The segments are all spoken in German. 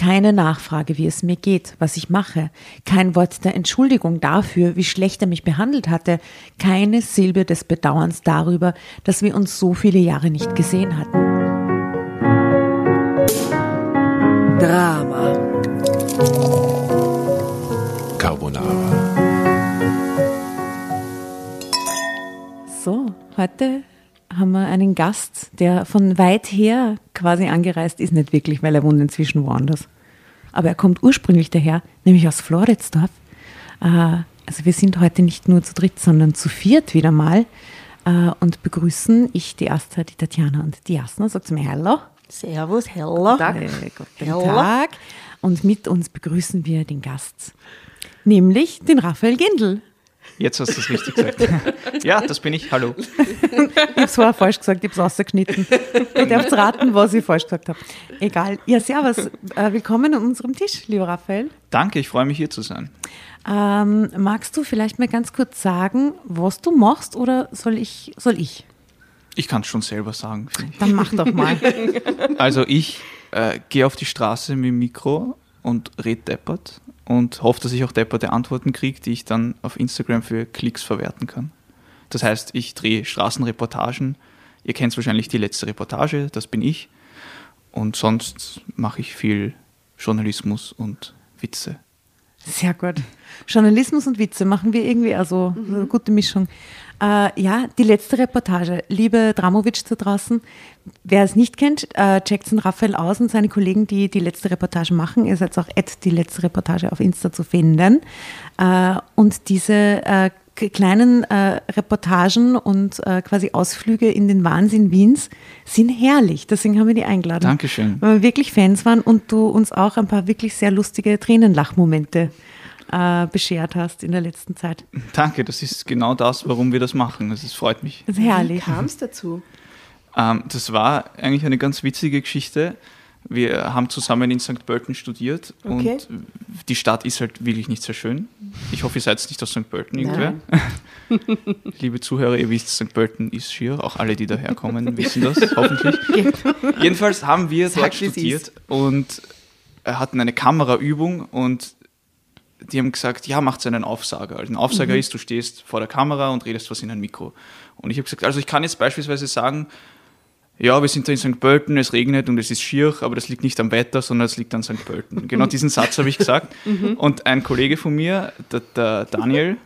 Keine Nachfrage, wie es mir geht, was ich mache. Kein Wort der Entschuldigung dafür, wie schlecht er mich behandelt hatte. Keine Silbe des Bedauerns darüber, dass wir uns so viele Jahre nicht gesehen hatten. Drama. Carbonara. So, heute haben wir einen Gast, der von weit her quasi angereist ist. Nicht wirklich, weil er wohnt inzwischen woanders. Aber er kommt ursprünglich daher, nämlich aus Floridsdorf. Äh, also wir sind heute nicht nur zu dritt, sondern zu viert wieder mal äh, und begrüßen ich, die Asta, die Tatjana und die Jasna. Sagt mir Hallo. Servus, hello. Äh, guten Hallo. Tag. Und mit uns begrüßen wir den Gast, nämlich den Raphael Gendl. Jetzt hast du es richtig gesagt. ja, das bin ich. Hallo. Ich habe es vorher falsch gesagt, ich habe es rausgeschnitten. Ihr dürft raten, was ich falsch gesagt habe. Egal. Ja, servus. Äh, willkommen an unserem Tisch, lieber Raphael. Danke, ich freue mich hier zu sein. Ähm, magst du vielleicht mal ganz kurz sagen, was du machst oder soll ich? Soll ich? Ich kann es schon selber sagen. Dann mach doch mal. Also ich äh, gehe auf die Straße mit dem Mikro und red deppert und hoffe, dass ich auch depperte Antworten kriege, die ich dann auf Instagram für Klicks verwerten kann. Das heißt, ich drehe Straßenreportagen. Ihr kennt wahrscheinlich die letzte Reportage, das bin ich. Und sonst mache ich viel Journalismus und Witze. Sehr gut. Journalismus und Witze machen wir irgendwie also eine gute Mischung. Äh, ja, die letzte Reportage. Liebe Dramovic da draußen, wer es nicht kennt, äh, checkt den Raphael aus und seine Kollegen, die die letzte Reportage machen. Ihr seid auch at die letzte Reportage auf Insta zu finden. Äh, und diese äh, kleinen äh, Reportagen und äh, quasi Ausflüge in den Wahnsinn Wiens sind herrlich. Deswegen haben wir die eingeladen. Dankeschön. Weil wir wirklich Fans waren und du uns auch ein paar wirklich sehr lustige Tränenlachmomente äh, beschert hast in der letzten Zeit. Danke, das ist genau das, warum wir das machen. Das ist, freut mich. Das ist herrlich. Kam es dazu? Ähm, das war eigentlich eine ganz witzige Geschichte. Wir haben zusammen in St. Pölten studiert Okay. und die Stadt ist halt wirklich nicht sehr schön. Ich hoffe, ihr seid nicht aus St. Pölten irgendwer. Liebe Zuhörer, ihr wisst, St. Pölten ist schier. Auch alle, die daherkommen, wissen das hoffentlich. Jedenfalls haben wir dort Sag, wie's studiert und hatten eine Kameraübung und die haben gesagt, ja, macht einen Aufsager. Also ein Aufsager ist, du stehst vor der Kamera und redest was in ein Mikro. Und ich habe gesagt, also ich kann jetzt beispielsweise sagen, ja, wir sind da in St. Pölten, es regnet und es ist schier, aber das liegt nicht am Wetter, sondern es liegt an St. Pölten. Genau diesen Satz habe ich gesagt. Und ein Kollege von mir, der, der Daniel,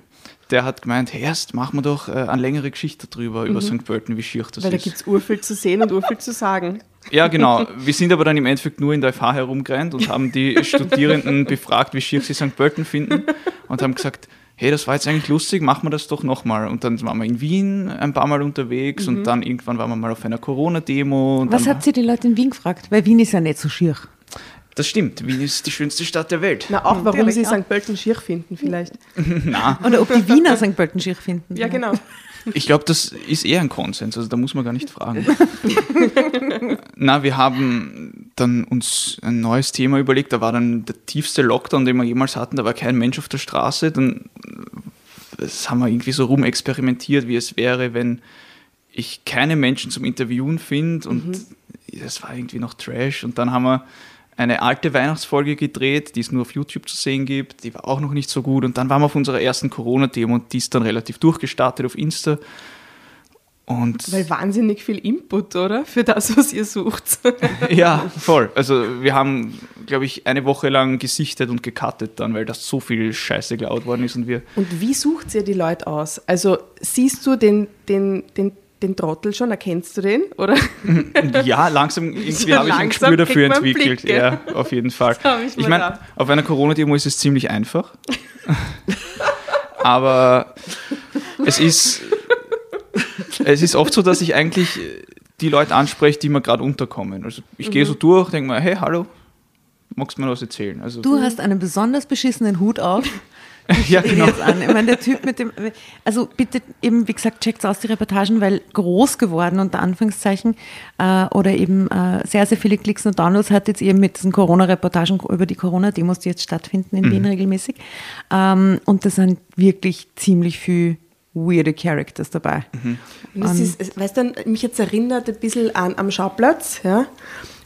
der hat gemeint, hey, erst machen wir doch äh, eine längere Geschichte drüber, über St. Pölten, wie schier das Weil da ist. gibt es urviel zu sehen und urviel zu sagen. Ja, genau. Wir sind aber dann im Endeffekt nur in der FH herumgerannt und haben die Studierenden befragt, wie schier sie St. Pölten finden und haben gesagt, hey, das war jetzt eigentlich lustig, machen wir das doch nochmal. Und dann waren wir in Wien ein paar Mal unterwegs und dann irgendwann waren wir mal auf einer Corona-Demo. Mhm. Was habt ihr die Leute in Wien gefragt? Weil Wien ist ja nicht so schier. Das stimmt, Wien ist die schönste Stadt der Welt. Na, auch warum sie. St. Pölten schier finden, vielleicht. Na, Oder ob die Wiener St. Pölten schier finden. Ja, genau. ich glaube, das ist eher ein Konsens, also da muss man gar nicht fragen. Na, wir haben dann uns ein neues Thema überlegt, da war dann der tiefste Lockdown, den wir jemals hatten, da war kein Mensch auf der Straße, dann das haben wir irgendwie so rumexperimentiert, wie es wäre, wenn ich keine Menschen zum Interviewen finde und das war irgendwie noch Trash und dann haben wir eine alte Weihnachtsfolge gedreht, die es nur auf YouTube zu sehen gibt, die war auch noch nicht so gut und dann waren wir auf unserer ersten Corona-Demo und die ist dann relativ durchgestartet auf Insta und Weil wahnsinnig viel Input, oder? Für das, was ihr sucht. ja, voll. Also wir haben, glaube ich, eine Woche lang gesichtet und gecuttet dann, weil das so viel Scheiße geklaut worden ist und wir Und wie sucht ihr die Leute aus? Also siehst du den, den, den, den Trottel schon, erkennst du den? Oder? Ja, langsam irgendwie So habe ich ein Gespür dafür entwickelt. Blick, ja, auf jeden Fall. ich Ich meine, auf einer Corona-Demo ist es ziemlich einfach. Aber es ist, es ist oft so, dass ich eigentlich die Leute anspreche, die mir gerade unterkommen. Also ich gehe Mhm. so durch, denke mir, hey, hallo, magst du mir was erzählen? Also, Du hast einen besonders beschissenen Hut auf. Ja, Ich genau. jetzt an. Ich meine, der Typ mit dem. Also bitte eben, wie gesagt, checkt aus die Reportagen, weil groß geworden unter Anführungszeichen äh, oder eben äh, sehr, sehr viele Klicks und Downloads hat jetzt eben mit diesen Corona-Reportagen über die Corona-Demos, die jetzt stattfinden in Wien regelmäßig. Ähm, und da sind wirklich ziemlich viel weirde Characters dabei. Und das ist, weißt du, mich jetzt erinnert ein bisschen an am Schauplatz, ja.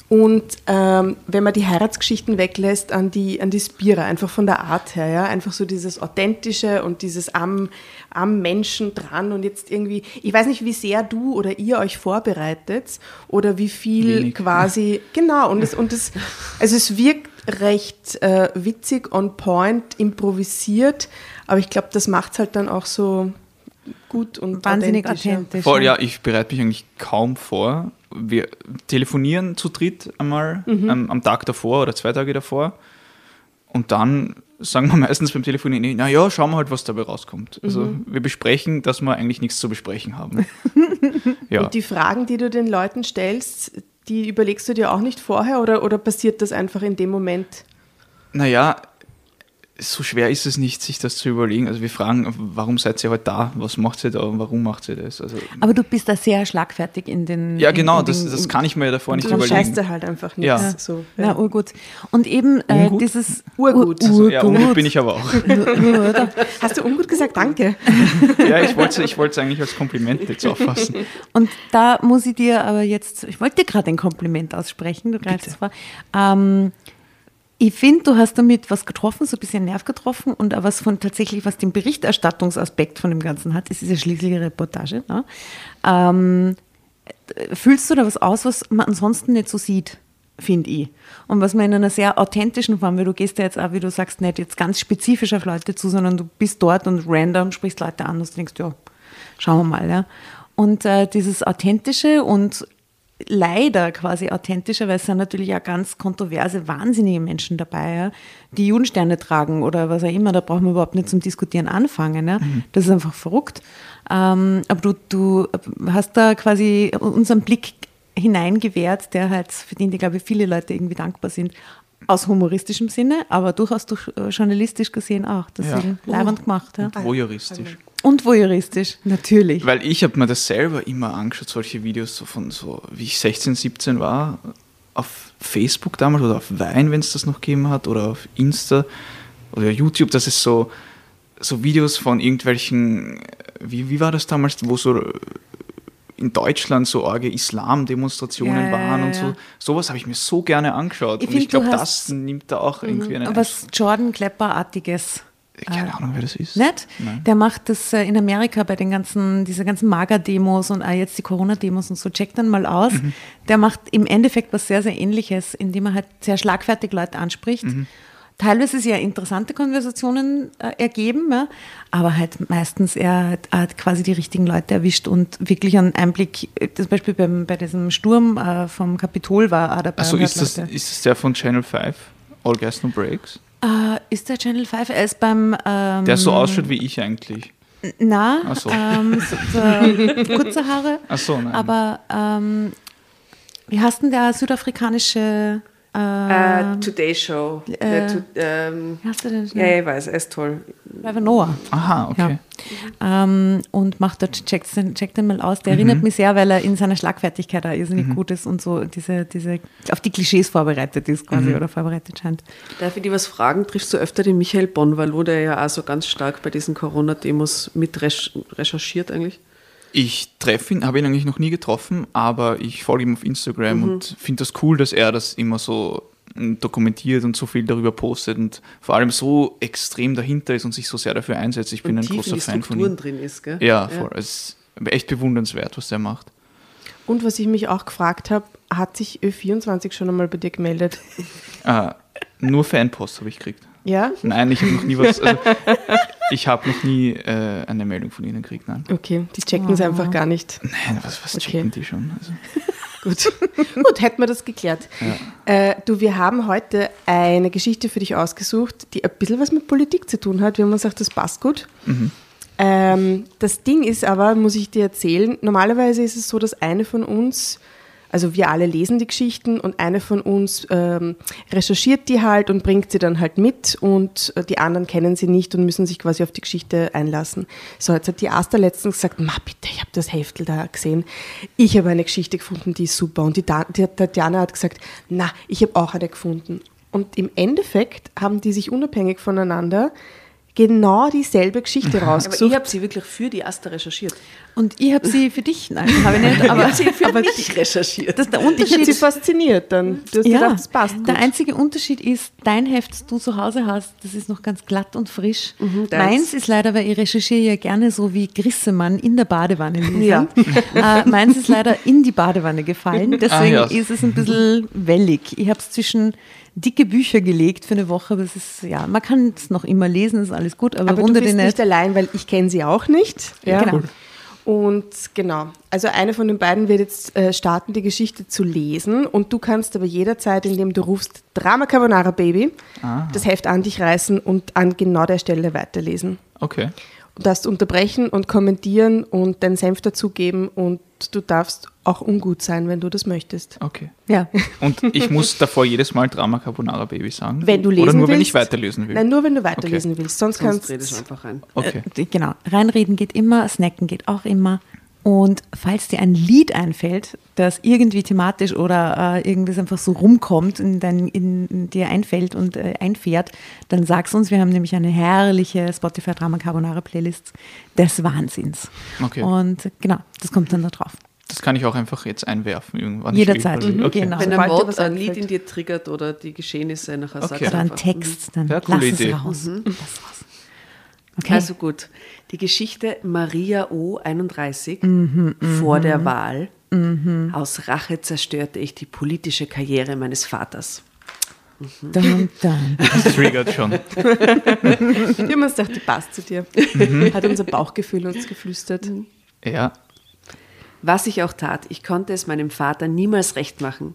Und ähm, wenn man die Heiratsgeschichten weglässt, an die, an die Spira, einfach von der Art her, ja, einfach so dieses Authentische und dieses am, am Menschen dran und jetzt irgendwie, ich weiß nicht, wie sehr du oder ihr euch vorbereitet oder wie viel Wenig. quasi, genau, und es, und es, also es wirkt recht äh, witzig, on point, improvisiert, aber ich glaube, das macht es halt dann auch so gut und Wahnsinnig authentischer. authentisch. Voll, ja, ich bereite mich eigentlich kaum vor. Wir telefonieren zu dritt einmal ähm, am Tag davor oder zwei Tage davor. Und dann sagen wir meistens beim Telefonieren, naja, schauen wir halt, was dabei rauskommt. Also wir besprechen, dass wir eigentlich nichts zu besprechen haben. ja. Und die Fragen, die du den Leuten stellst, die überlegst du dir auch nicht vorher oder, oder passiert das einfach in dem Moment? Naja, so schwer ist es nicht, sich das zu überlegen. Also wir fragen, warum seid ihr heute da? Was macht ihr da? und Warum macht ihr das? Also, Aber du bist da sehr schlagfertig in den. ja, genau, in das, den- das kann ich mir ja davor nicht überlegen. scheißt er halt einfach nichts. Ja. So, Na, urgut. Und eben äh, Ungut? dieses Urgut. Ur- Also, ja, ungut bin ich aber auch. Hast du ungut gesagt? Danke. ja, ich wollte es ich wollte es eigentlich als Kompliment jetzt auffassen. Und da muss ich dir aber jetzt, ich wollte dir gerade ein Kompliment aussprechen, du greifst es vor. Ähm, ich finde, du hast damit was getroffen, so ein bisschen Nerv getroffen und auch was von tatsächlich, was den Berichterstattungsaspekt von dem Ganzen hat, es ist ja schließlich eine Reportage. Ne? Ähm, fühlst du da was aus, was man ansonsten nicht so sieht, finde ich. Und was man in einer sehr authentischen Form, weil du gehst ja jetzt auch, wie du sagst, nicht jetzt ganz spezifisch auf Leute zu, sondern du bist dort und random sprichst Leute an und denkst, ja, schauen wir mal. Ja. Und äh, dieses Authentische und leider quasi authentischer, weil es sind natürlich auch ganz kontroverse, wahnsinnige Menschen dabei, ja, die Judensterne tragen oder was auch immer, da brauchen wir überhaupt nicht zum Diskutieren anfangen. Ja. Das ist einfach verrückt. Ähm, aber du, du hast da quasi unseren Blick hineingewährt, der halt, für den, die, glaube ich, viele Leute irgendwie dankbar sind. Aus humoristischem Sinne, aber durchaus durch, äh, journalistisch gesehen auch. Das Ja. ist leibend gemacht. Ja. Voyeuristisch. Und voyeuristisch, natürlich. Weil ich habe mir das selber immer angeschaut, solche Videos so von so, wie ich 16, 17 war, auf Facebook damals oder auf Wein, wenn es das noch gegeben hat, oder auf Insta oder YouTube, das ist so, so Videos von irgendwelchen, wie, wie war das damals, wo so in Deutschland so arge Islam-Demonstrationen Ja, ja, waren und ja, so. ja. Sowas habe ich mir so gerne angeschaut. Ich und ich find, du glaube, das nimmt da auch irgendwie einen Was Jordan Klepper-artiges. Keine Ahnung, wer das ist. Nicht? Nein. Der macht das äh, in Amerika bei den ganzen, diese ganzen Mager-Demos und auch jetzt die Corona-Demos und so. Check dann mal aus. Mhm. Der macht im Endeffekt was sehr, sehr ähnliches, indem er halt sehr schlagfertig Leute anspricht. Mhm. Teilweise sehr interessante Konversationen äh, ergeben, ja, aber halt meistens er hat, hat quasi die richtigen Leute erwischt und wirklich einen Einblick, äh, zum Beispiel beim, bei diesem Sturm äh, vom Kapitol war er dabei. Also ist das, Leute- ist das der von Channel 5? All Gas No Breaks? Äh, ist der Channel 5? Er ist beim. Ähm, Der so ausschaut wie ich eigentlich. Na, Ach so. ähm, so, so, kurze Haare. Ach so, nein. Aber ähm, wie heißt denn der südafrikanische. Äh, Äh, Today Show. Äh, to, ähm, wie heißt der denn? ja, ja, ich weiß, er ist toll. Trevor Noah. Aha, okay. Ähm, und macht dort, checkt den, checkt den mal aus. Der Mhm. erinnert mich sehr, weil er in seiner Schlagfertigkeit auch irrsinnig gut ist und so diese, diese, auf die Klischees vorbereitet ist Mhm. quasi oder vorbereitet scheint. Darf ich dir was fragen? Triffst du öfter den Michael Bonvalo, der ja auch so ganz stark bei diesen Corona-Demos mit recherchiert eigentlich? Ich treffe ihn, habe ihn eigentlich noch nie getroffen, aber ich folge ihm auf Instagram und finde das cool, dass er das immer so mm, dokumentiert und so viel darüber postet und vor allem so extrem dahinter ist und sich so sehr dafür einsetzt. Ich bin Und ein großer Fan von ihm. drin ist, gell? Ja, voll. Es ist echt bewundernswert, was er macht. Und was ich mich auch gefragt habe, hat sich Ö24 schon einmal bei dir gemeldet? Äh, nur Fanpost habe ich gekriegt. Ja? Nein, ich habe noch nie was. Also, ich habe noch nie äh, eine Meldung von ihnen gekriegt. Nein. Okay, die checken es einfach gar nicht. Nein, was, was Okay. checken die schon? Also, Gut, gut, hätten wir das geklärt. Äh, du, wir haben heute eine Geschichte für dich ausgesucht, die ein bisschen was mit Politik zu tun hat. Wir haben uns gedacht, das passt gut. Ähm, das Ding ist aber, muss ich dir erzählen, normalerweise ist es so, dass eine von uns, also wir alle lesen die Geschichten und eine von uns ähm, recherchiert die halt und bringt sie dann halt mit und äh, die anderen kennen sie nicht und müssen sich quasi auf die Geschichte einlassen. So, jetzt hat die Asta letztens gesagt, ma bitte, ich habe das Heftel da gesehen. Ich habe eine Geschichte gefunden, die ist super. Und die, die Tatjana hat gesagt, na, ich habe auch eine gefunden. Und im Endeffekt haben die sich unabhängig voneinander genau dieselbe Geschichte Aber rausgesucht. ich habe sie wirklich für die Asta recherchiert. Und ich habe sie für dich, nein, habe ich nicht, aber, aber mich recherchiert. das ist der Dich hat sie Unterschied. fasziniert dann. Du hast Ja, gedacht, das passt gut. der einzige Unterschied ist, dein Heft, das du zu Hause hast, das ist noch ganz glatt und frisch. deins. meins ist leider, weil ich recherchiere ja gerne so wie Grissemann in der Badewanne. Ja. äh, meins ist leider in die Badewanne gefallen, deswegen Ah, ja. ist es ein bisschen wellig. Ich habe es zwischen dicke Bücher gelegt für eine Woche, es ist, ja, man kann es noch immer lesen, ist alles gut, aber, Aber du bist nicht allein, weil ich kenne sie auch nicht. Ja. Genau. Und genau, also eine von den beiden wird jetzt äh, starten, die Geschichte zu lesen. Und du kannst aber jederzeit, indem du rufst Drama Carbonara Baby, das Heft an dich reißen und an genau der Stelle weiterlesen. Okay. Du darfst unterbrechen und kommentieren und deinen Senf dazugeben und du darfst auch ungut sein, wenn du das möchtest. Okay. Ja. Und ich muss davor jedes Mal Drama Carbonara Baby sagen? Wenn du lesen Oder nur, willst. wenn ich weiterlesen will? Nein, nur wenn du weiterlesen willst. Sonst, Sonst kannst du einfach rein. Okay. Äh, genau. Reinreden geht immer, snacken geht auch immer. Und falls dir ein Lied einfällt, das irgendwie thematisch oder äh, irgendwie einfach so rumkommt, in, dein, in, in dir einfällt und äh, einfährt, dann sag's uns. Wir haben nämlich eine herrliche Spotify Drama Carbonara Playlist des Wahnsinns. Okay. Und genau, das kommt dann da drauf. Das kann ich auch einfach jetzt einwerfen irgendwann. Jederzeit, mhm, Okay. genau. Wenn ein Wort, ein Lied in dir triggert oder die Geschehnisse nachher Okay. sagst Oder ein. Text, dann Ja, coole lass es raus. Lass raus. Okay. Also gut, die Geschichte Maria O. 31 Mhm, vor der Wahl. Aus Rache zerstörte ich die politische Karriere meines Vaters. dun, dun. Das triggert schon. Wir haben uns gedacht, die passt zu dir. Hat unser Bauchgefühl uns geflüstert. Ja. Was ich auch tat, ich konnte es meinem Vater niemals recht machen.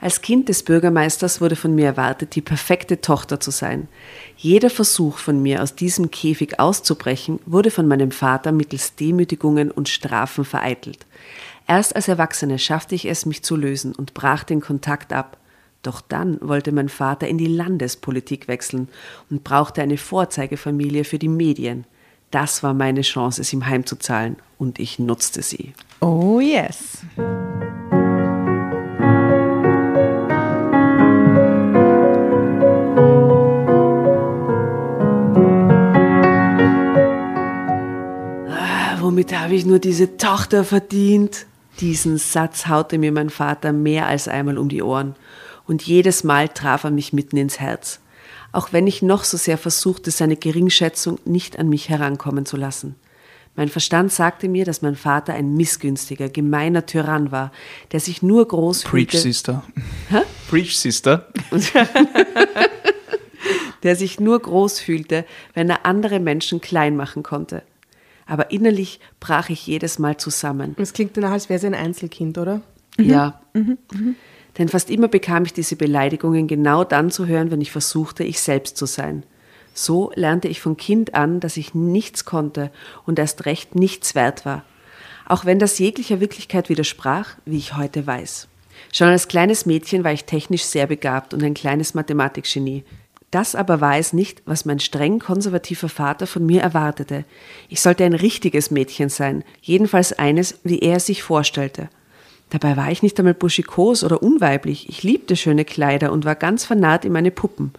Als Kind des Bürgermeisters wurde von mir erwartet, die perfekte Tochter zu sein. Jeder Versuch von mir, aus diesem Käfig auszubrechen, wurde von meinem Vater mittels Demütigungen und Strafen vereitelt. Erst als Erwachsene schaffte ich es, mich zu lösen und brach den Kontakt ab. Doch dann wollte mein Vater in die Landespolitik wechseln und brauchte eine Vorzeigefamilie für die Medien. Das war meine Chance, es ihm heimzuzahlen, und ich nutzte sie. Oh yes. Womit habe ich nur diese Tochter verdient? Diesen Satz haute mir mein Vater mehr als einmal um die Ohren. Und jedes Mal traf er mich mitten ins Herz. Auch wenn ich noch so sehr versuchte, seine Geringschätzung nicht an mich herankommen zu lassen. Mein Verstand sagte mir, dass mein Vater ein missgünstiger, gemeiner Tyrann war, der sich nur groß Preach, fühlte, Sister. Preach, Sister. der sich nur groß fühlte, wenn er andere Menschen klein machen konnte. Aber innerlich brach ich jedes Mal zusammen. Es klingt danach, als wäre sie ein Einzelkind, oder? Ja. Denn fast immer bekam ich diese Beleidigungen genau dann zu hören, wenn ich versuchte, ich selbst zu sein. So lernte ich von Kind an, dass ich nichts konnte und erst recht nichts wert war. Auch wenn das jeglicher Wirklichkeit widersprach, wie ich heute weiß. Schon als kleines Mädchen war ich technisch sehr begabt und ein kleines Mathematikgenie. Das aber war es nicht, was mein streng konservativer Vater von mir erwartete. Ich sollte ein richtiges Mädchen sein, jedenfalls eines, wie er es sich vorstellte. Dabei war ich nicht einmal buschikos oder unweiblich. Ich liebte schöne Kleider und war ganz vernarrt in meine Puppen.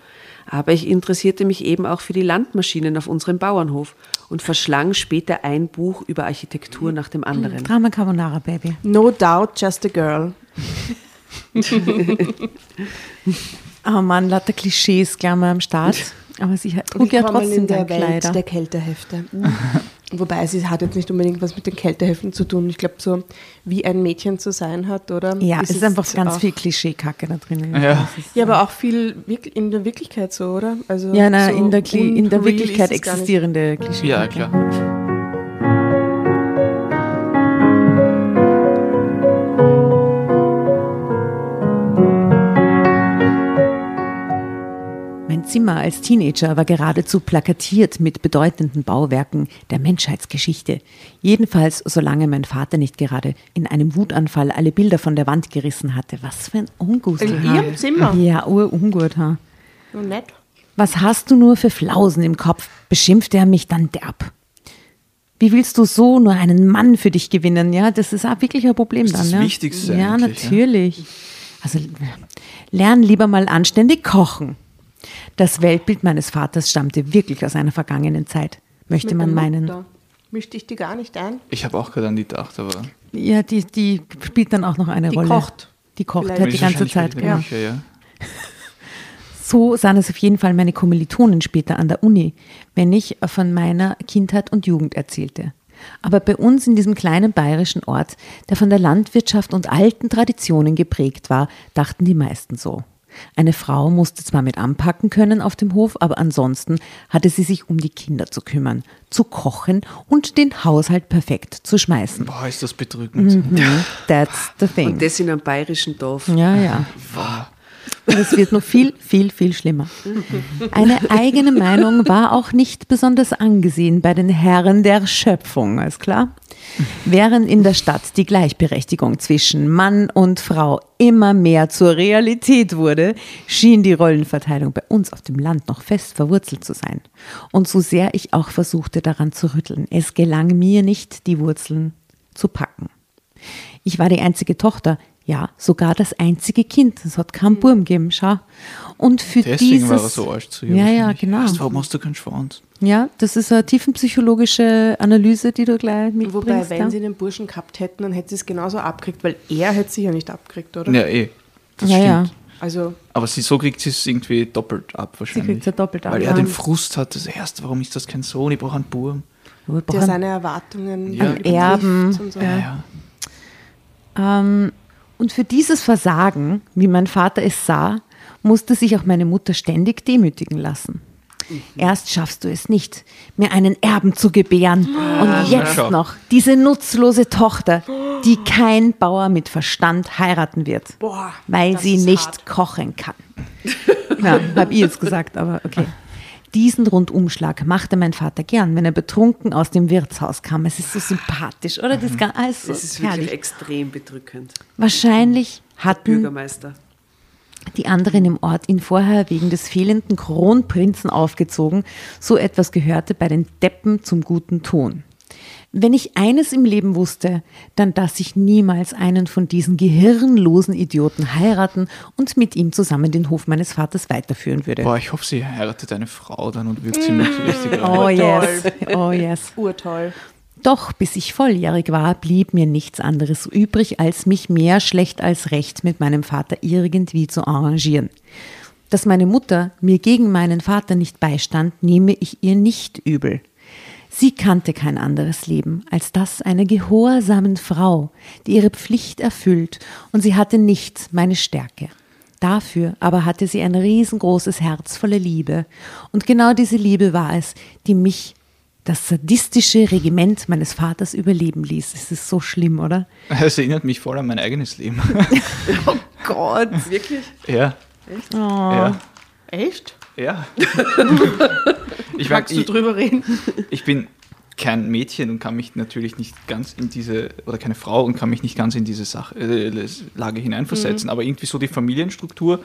Aber ich interessierte mich eben auch für die Landmaschinen auf unserem Bauernhof und verschlang später ein Buch über Architektur nach dem anderen. Drama Carbonara Baby. No doubt, just a girl. Oh Mann, lauter Klischees gleich mal am Start. Aber sie hat, trug ja trotzdem in der Welt Kleider. der Kältehefte. Wobei sie hat jetzt nicht unbedingt was mit den Kälteheften zu tun. Ich glaube, so wie ein Mädchen zu sein hat, oder? ja, es ist einfach ganz viel Klischeekacke da drinnen. Ja. Ist- Ja, aber auch viel in der Wirklichkeit so, oder? Also ja na, so in, der, in der Wirklichkeit ist existierende Klischeekacke. Ja, klar. Zimmer als Teenager war geradezu plakatiert mit bedeutenden Bauwerken der Menschheitsgeschichte. Jedenfalls, solange mein Vater nicht gerade in einem Wutanfall alle Bilder von der Wand gerissen hatte. Was für ein Ungusel. In ha? ihrem Zimmer? Ja, urungut. Ha? So nett. Was hast du nur für Flausen im Kopf? beschimpfte er mich dann derb. Wie willst du so nur einen Mann für dich gewinnen? Ja, das ist auch wirklich ein Problem Das ist dann. das ja? Wichtigste Ja, eigentlich, ja. natürlich. Also lern lieber mal anständig kochen. Das Weltbild meines Vaters stammte wirklich aus einer vergangenen Zeit, möchte Mit man der meinen. Mischte ich die gar nicht ein? Ich habe auch gerade an die gedacht, aber Ja, die, die spielt dann auch noch eine Die Rolle. kocht. Die kocht Vielleicht. halt die ganze Zeit. Genau. der Küche, ja. So sahen es auf jeden Fall meine Kommilitonen später an der Uni, wenn ich von meiner Kindheit und Jugend erzählte. Aber bei uns in diesem kleinen bayerischen Ort, der von der Landwirtschaft und alten Traditionen geprägt war, dachten die meisten so. Eine Frau musste zwar mit anpacken können auf dem Hof, aber ansonsten hatte sie sich um die Kinder zu kümmern, zu kochen und den Haushalt perfekt zu schmeißen. Boah, ist das bedrückend. That's the thing. Und das in einem bayerischen Dorf. Ja, ja. Und es wird noch viel, viel, viel schlimmer. Eine eigene Meinung war auch nicht besonders angesehen bei den Herren der Schöpfung, ist klar? Während in der Stadt die Gleichberechtigung zwischen Mann und Frau immer mehr zur Realität wurde, schien die Rollenverteilung bei uns auf dem Land noch fest verwurzelt zu sein. Und so sehr ich auch versuchte daran zu rütteln, es gelang mir nicht, die Wurzeln zu packen. Ich war die einzige Tochter, ja, sogar das einzige Kind. Es hat keinen Burm gegeben, schau. Und für Deswegen dieses, war er so arsch zu ihr. Ja, ja, genau. Weißt, warum hast du keinen Schwanz? Ja, das ist eine tiefenpsychologische Analyse, die du gleich mitbringst. Wobei, wenn ja. sie den Burschen gehabt hätten, dann hätte sie es genauso abgekriegt, weil er hätte sie ja nicht abgekriegt, oder? Ja, eh. Das ja, ja. stimmt. Also, Aber sie, so kriegt sie es irgendwie doppelt ab wahrscheinlich. kriegt's ja doppelt ab, Weil ja. er den Frust hat, das erste, warum ist das kein Sohn, ich brauche einen Burm. Der seine Erwartungen Ja. Erben, und so. Ja, ja. Ähm, und für dieses Versagen, wie mein Vater es sah, musste sich auch meine Mutter ständig demütigen lassen. Erst schaffst du es nicht, mir einen Erben zu gebären. Und jetzt schau. noch diese nutzlose Tochter, die kein Bauer mit Verstand heiraten wird, Boah, weil sie nicht hart. kochen kann. Ja, habe ich jetzt gesagt, aber okay. Diesen Rundumschlag machte mein Vater gern, wenn er betrunken aus dem Wirtshaus kam. Es ist so sympathisch, oder? Das ist, ah, ist so Das ist wirklich herrlich. extrem bedrückend. Wahrscheinlich hatten Bürgermeister. die anderen im Ort ihn vorher wegen des fehlenden Kronprinzen aufgezogen. So etwas gehörte bei den Deppen zum guten Ton. Wenn ich eines im Leben wusste, dann dass ich niemals einen von diesen gehirnlosen Idioten heiraten und mit ihm zusammen den Hof meines Vaters weiterführen würde. Boah, ich hoffe, sie heiratet eine Frau dann und wirkt sie mit richtig oh rein. yes, oh yes. Urtoll. Doch bis ich volljährig war, blieb mir nichts anderes übrig, als mich mehr schlecht als recht mit meinem Vater irgendwie zu arrangieren. Dass meine Mutter mir gegen meinen Vater nicht beistand, nehme ich ihr nicht übel. Sie kannte kein anderes Leben als das einer gehorsamen Frau, die ihre Pflicht erfüllt, und sie hatte nicht meine Stärke. Dafür aber hatte sie ein riesengroßes Herz voller Liebe, und genau diese Liebe war es, die mich das sadistische Regiment meines Vaters überleben ließ. Es ist so schlimm, oder? Es erinnert mich voll an mein eigenes Leben. Gott. Wirklich? ja. Oh. Ja. Echt? Ja. ich, Magst du ich, drüber reden? ich bin kein Mädchen und kann mich natürlich nicht ganz in diese, oder keine Frau und kann mich nicht ganz in diese Sache, äh, Lage Mhm. hineinversetzen. Aber irgendwie so die Familienstruktur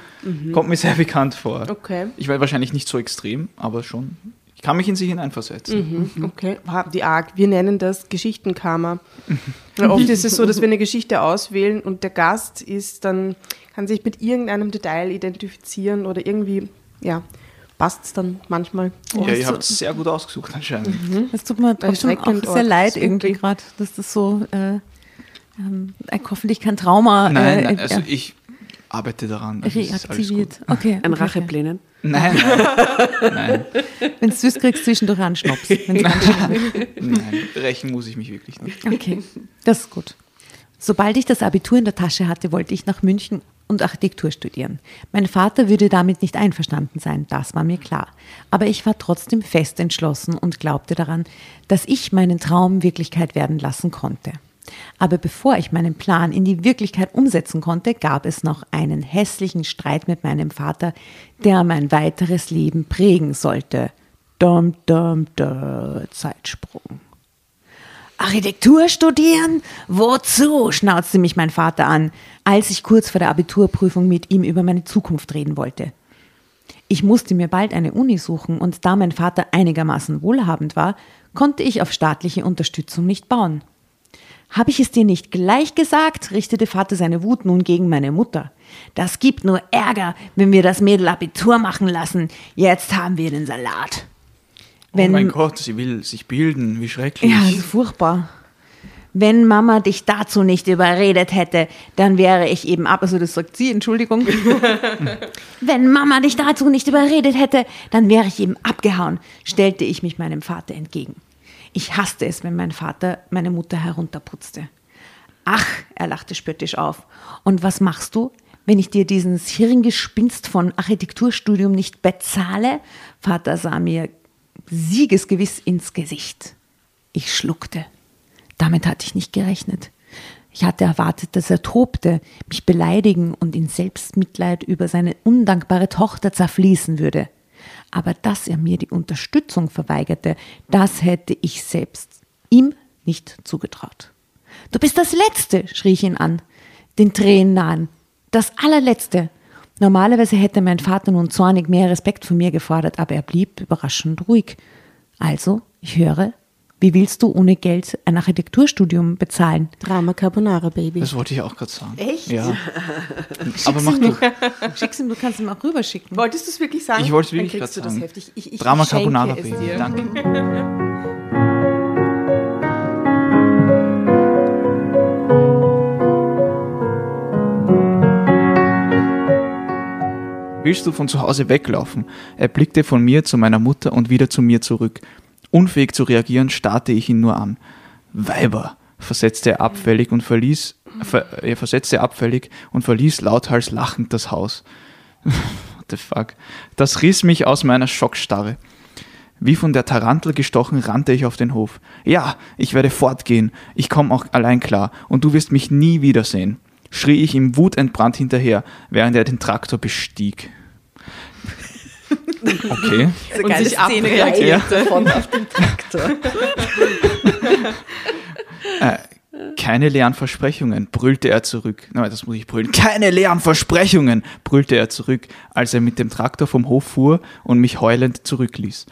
kommt mir sehr bekannt vor. Okay. Ich war wahrscheinlich nicht so extrem, aber schon. Ich kann mich in sie hineinversetzen. Mhm. Okay, Wow, die arg. Wir nennen das Geschichtenkarma. Oft ist es so, dass wir eine Geschichte auswählen und der Gast ist dann, kann sich mit irgendeinem Detail identifizieren oder irgendwie, ja, passt es dann manchmal. Oh, ja, ihr habt es sehr gut ausgesucht anscheinend. Es tut mir trotzdem auch sehr leid irgendwie gerade, dass das so äh, ähm, hoffentlich kein Trauma Nein, äh, nein also äh, ich arbeite daran. Also reaktiviert. Okay. An okay, Racheplänen. Nein, nein, nein, Wenn du es kriegst, zwischendurch einen Schnaps. nein. Rächen muss ich mich wirklich nicht. Okay, das ist gut. Sobald ich das Abitur in der Tasche hatte, wollte ich nach München und Architektur studieren. Mein Vater würde damit nicht einverstanden sein, das war mir klar. Aber ich war trotzdem fest entschlossen und glaubte daran, dass ich meinen Traum Wirklichkeit werden lassen konnte. Aber bevor ich meinen Plan in die Wirklichkeit umsetzen konnte, gab es noch einen hässlichen Streit mit meinem Vater, der mein weiteres Leben prägen sollte. Dum, dum, dum, Zeitsprung. Architektur studieren? Wozu? schnauzte mich mein Vater an, als ich kurz vor der Abiturprüfung mit ihm über meine Zukunft reden wollte. Ich musste mir bald eine Uni suchen und da mein Vater einigermaßen wohlhabend war, konnte ich auf staatliche Unterstützung nicht bauen. Habe ich es dir nicht gleich gesagt? richtete Vater seine Wut nun gegen meine Mutter. Das gibt nur Ärger, wenn wir das Mädel Abitur machen lassen. Jetzt haben wir den Salat. Wenn, oh mein Gott, sie will sich bilden, wie schrecklich. Ja, ist furchtbar. Wenn Mama dich dazu nicht überredet hätte, dann wäre ich eben ab. Also das sagt sie, Entschuldigung. Wenn Mama dich dazu nicht überredet hätte, dann wäre ich eben abgehauen, stellte ich mich meinem Vater entgegen. Ich hasste es, wenn mein Vater meine Mutter herunterputzte. Ach, er lachte spöttisch auf. Und was machst du, wenn ich dir dieses Hirngespinst von Architekturstudium nicht bezahle? Vater sah mir siegesgewiss ins Gesicht. Ich schluckte. Damit hatte ich nicht gerechnet. Ich hatte erwartet, dass er tobte, mich beleidigen und in Selbstmitleid über seine undankbare Tochter zerfließen würde. Aber dass er mir die Unterstützung verweigerte, das hätte ich selbst ihm nicht zugetraut. Du bist das Letzte, schrie ich ihn an, den Tränen nahen. Das allerletzte. Normalerweise hätte mein Vater nun zornig mehr Respekt von mir gefordert, aber er blieb überraschend ruhig. Also, ich höre, wie willst du ohne Geld ein Architekturstudium bezahlen? Drama Carbonara, Baby. Das wollte ich auch gerade sagen. Echt? Ja. Aber mach du. Schick's ihm, du kannst ihm auch rüberschicken. Wolltest du es wirklich sagen? Ich wollte es wirklich gerade du sagen. das heftig. Ich, ich Drama Carbonara, es Baby. dir. Danke. Willst du von zu Hause weglaufen? Er blickte von mir zu meiner Mutter und wieder zu mir zurück. Unfähig zu reagieren, starrte ich ihn nur an. Weiber, versetzte er abfällig und verließ, ver, er versetzte abfällig und verließ lauthals lachend das Haus. What the fuck? Das riss mich aus meiner Schockstarre. Wie von der Tarantel gestochen, rannte ich auf den Hof. Ja, ich werde fortgehen. Ich komme auch allein klar und du wirst mich nie wiedersehen, schrie ich ihm wutentbrannt hinterher, während er den Traktor bestieg. Okay. Und sich Szene abreagierte. Von auf dem Traktor. Keine leeren Versprechungen, brüllte er zurück. Nein, das muss ich brüllen. Keine leeren Versprechungen, brüllte er zurück, als er mit dem Traktor vom Hof fuhr und mich heulend zurückließ.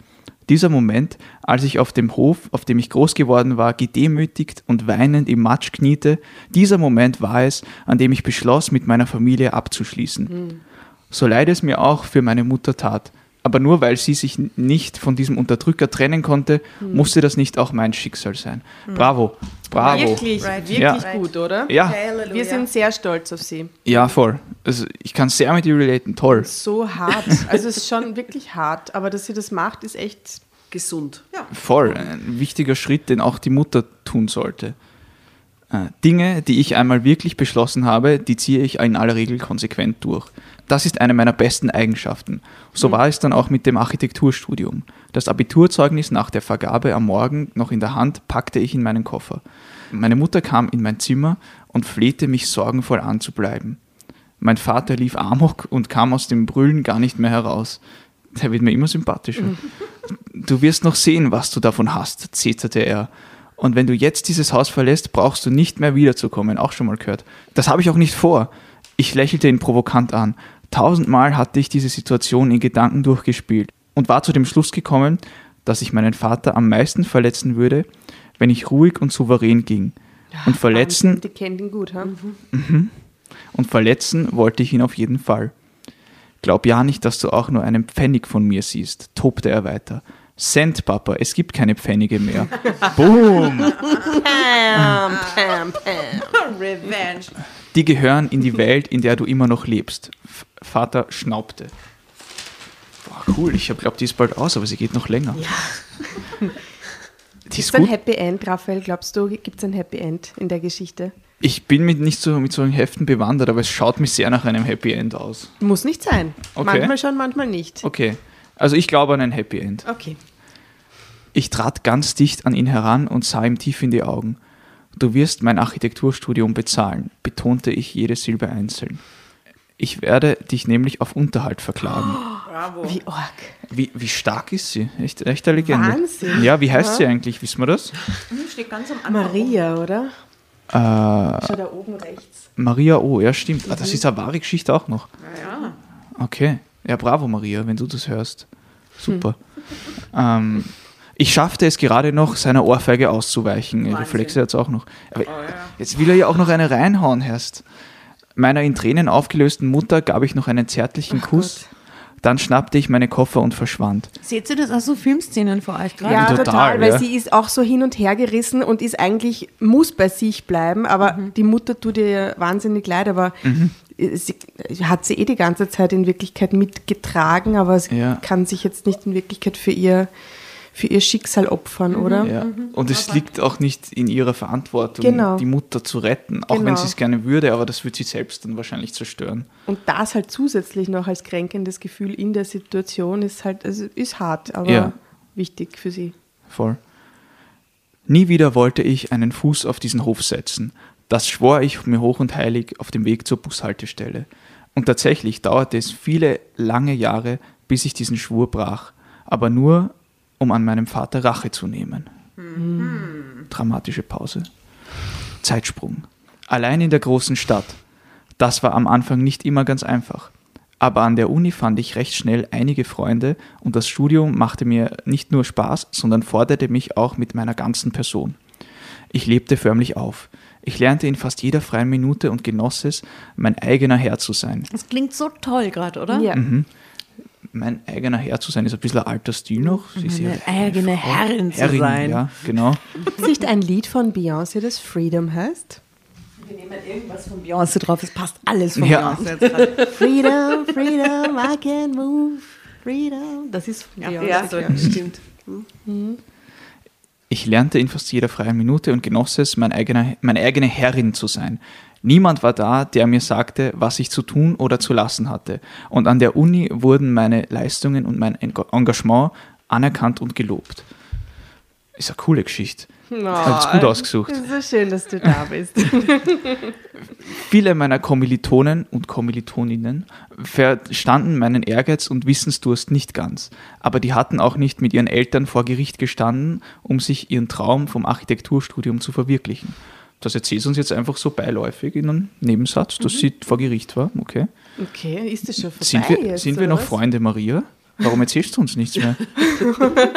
Dieser Moment, als ich auf dem Hof, auf dem ich groß geworden war, gedemütigt und weinend im Matsch kniete, dieser Moment war es, an dem ich beschloss, mit meiner Familie abzuschließen. So leid es mir auch für meine Mutter tat. Aber nur weil sie sich nicht von diesem Unterdrücker trennen konnte, musste das nicht auch mein Schicksal sein. Bravo, bravo. Wirklich, Right. wirklich Ja. gut, oder? Ja, Wir sind sehr stolz auf sie. ja, voll. Also ich kann sehr mit ihr relaten, toll. So hart. Also es ist schon wirklich hart, aber dass sie das macht, ist echt. Gesund. Voll, ein wichtiger Schritt, den auch die Mutter tun sollte. Äh, Dinge, die ich einmal wirklich beschlossen habe, die ziehe ich in aller Regel konsequent durch. Das ist eine meiner besten Eigenschaften. So war es dann auch mit dem Architekturstudium. Das Abiturzeugnis nach der Vergabe am Morgen noch in der Hand packte ich in meinen Koffer. Meine Mutter kam in mein Zimmer und flehte mich sorgenvoll an zu bleiben. Mein Vater lief amok und kam aus dem Brüllen gar nicht mehr heraus. Der wird mir immer sympathischer. Du wirst noch sehen, was du davon hast, zeterte er. Und wenn du jetzt dieses Haus verlässt, brauchst du nicht mehr wiederzukommen, auch schon mal gehört. Das habe ich auch nicht vor. Ich lächelte ihn provokant an. Tausendmal hatte ich diese Situation in Gedanken durchgespielt und war zu dem Schluss gekommen, dass ich meinen Vater am meisten verletzen würde, wenn ich ruhig und souverän ging. Und verletzen, Die kennt ihn gut, ha? und verletzen wollte ich ihn auf jeden Fall. Glaub ja nicht, dass du auch nur einen Pfennig von mir siehst, tobte er weiter. Cent, Papa, es gibt keine Pfennige mehr. Boom! Pam, pam, pam. Die gehören in die Welt, in der du immer noch lebst. Vater schnaubte. Boah, cool, ich glaube, die ist bald aus, aber sie geht noch länger. Die Ist ist ein. Happy End, Raphael? Glaubst du, gibt es ein Happy End in der Geschichte? Ich bin mit nicht so mit solchen Heften bewandert, aber es schaut mir sehr nach einem Happy End aus. Muss nicht sein. Okay. Manchmal schon, manchmal nicht. Okay, also ich glaube an ein Happy End. Okay. Ich trat ganz dicht an ihn heran und sah ihm tief in die Augen. Du wirst mein Architekturstudium bezahlen, betonte ich jede Silbe einzeln. Ich werde dich nämlich auf Unterhalt verklagen. Wie arg. Wie, wie stark ist sie? Echt, echt eine Legende. Wahnsinn. Ja, wie heißt sie eigentlich? Wissen wir das? Steht ganz am Anfang. Maria, oder? Äh, Schau da oben rechts. Maria O, ja stimmt. Ah, das ist eine wahre Geschichte auch noch. Ja. Okay. Ja, bravo Maria, wenn du das hörst. Super. Ähm, ich schaffte es gerade noch, seiner Ohrfeige auszuweichen. Reflexe hat es auch noch. Aber jetzt will er ja auch noch eine reinhauen, Herst. Meiner in Tränen aufgelösten Mutter gab ich noch einen zärtlichen Kuss. Dann schnappte ich meine Koffer und verschwand. Seht ihr das auch so Filmszenen vor euch gerade? Ja, Total, total, weil ja. sie ist auch so hin und her gerissen und ist eigentlich, muss bei sich bleiben, aber Mhm. die Mutter tut ihr wahnsinnig leid, aber Mhm. sie hat sie eh die ganze Zeit in Wirklichkeit mitgetragen, aber sie Ja. kann sich jetzt nicht in Wirklichkeit für ihr, für ihr Schicksal opfern, Mhm. oder? Ja. Und es liegt auch nicht in ihrer Verantwortung, Genau. die Mutter zu retten, auch wenn Genau. sie es gerne würde, aber das wird sie selbst dann wahrscheinlich zerstören. Und das halt zusätzlich noch als kränkendes Gefühl in der Situation ist halt, also ist hart, aber Ja. wichtig für sie. Voll. Nie wieder wollte ich einen Fuß auf diesen Hof setzen. Das schwor ich mir hoch und heilig auf dem Weg zur Bushaltestelle. Und tatsächlich dauerte es viele lange Jahre, bis ich diesen Schwur brach. Aber nur, um an meinem Vater Rache zu nehmen. Dramatische Pause. Zeitsprung. Allein in der großen Stadt. Das war am Anfang nicht immer ganz einfach. Aber an der Uni fand ich recht schnell einige Freunde und das Studium machte mir nicht nur Spaß, sondern forderte mich auch mit meiner ganzen Person. Ich lebte förmlich auf. Ich lernte in fast jeder freien Minute und genoss es, mein eigener Herr zu sein. Das klingt so toll gerade, oder? Ja. Mein eigener Herr zu sein ist ein bisschen ein alter Stil noch. Sie ist ja Eine eigene Frau- Herrin zu sein. Ja, genau. Ist nicht ein Lied von Beyoncé, das Freedom heißt? Wir nehmen irgendwas von Beyoncé drauf, es passt alles von Ja. Beyoncé. Freedom, freedom, I can move, freedom. Das ist von Beyoncé. Ja, stimmt. Ich lernte in fast jeder freien Minute und genoss es, mein eigener, meine eigene Herrin zu sein. Niemand war da, der mir sagte, was ich zu tun oder zu lassen hatte. Und an der Uni wurden meine Leistungen und mein Eng- Engagement anerkannt und gelobt. Ist eine coole Geschichte. Hat's gut ausgesucht. Es ist so schön, dass du da bist. Viele meiner Kommilitonen und Kommilitoninnen verstanden meinen Ehrgeiz und Wissensdurst nicht ganz, aber die hatten auch nicht mit ihren Eltern vor Gericht gestanden, um sich ihren Traum vom Architekturstudium zu verwirklichen. Das erzählt uns jetzt einfach so beiläufig in einem Nebensatz, dass sie vor Gericht war. Okay. Okay, ist das schon vorbei Sind wir, jetzt, sind wir noch was? Freunde, Maria? Warum erzählst du uns nichts mehr?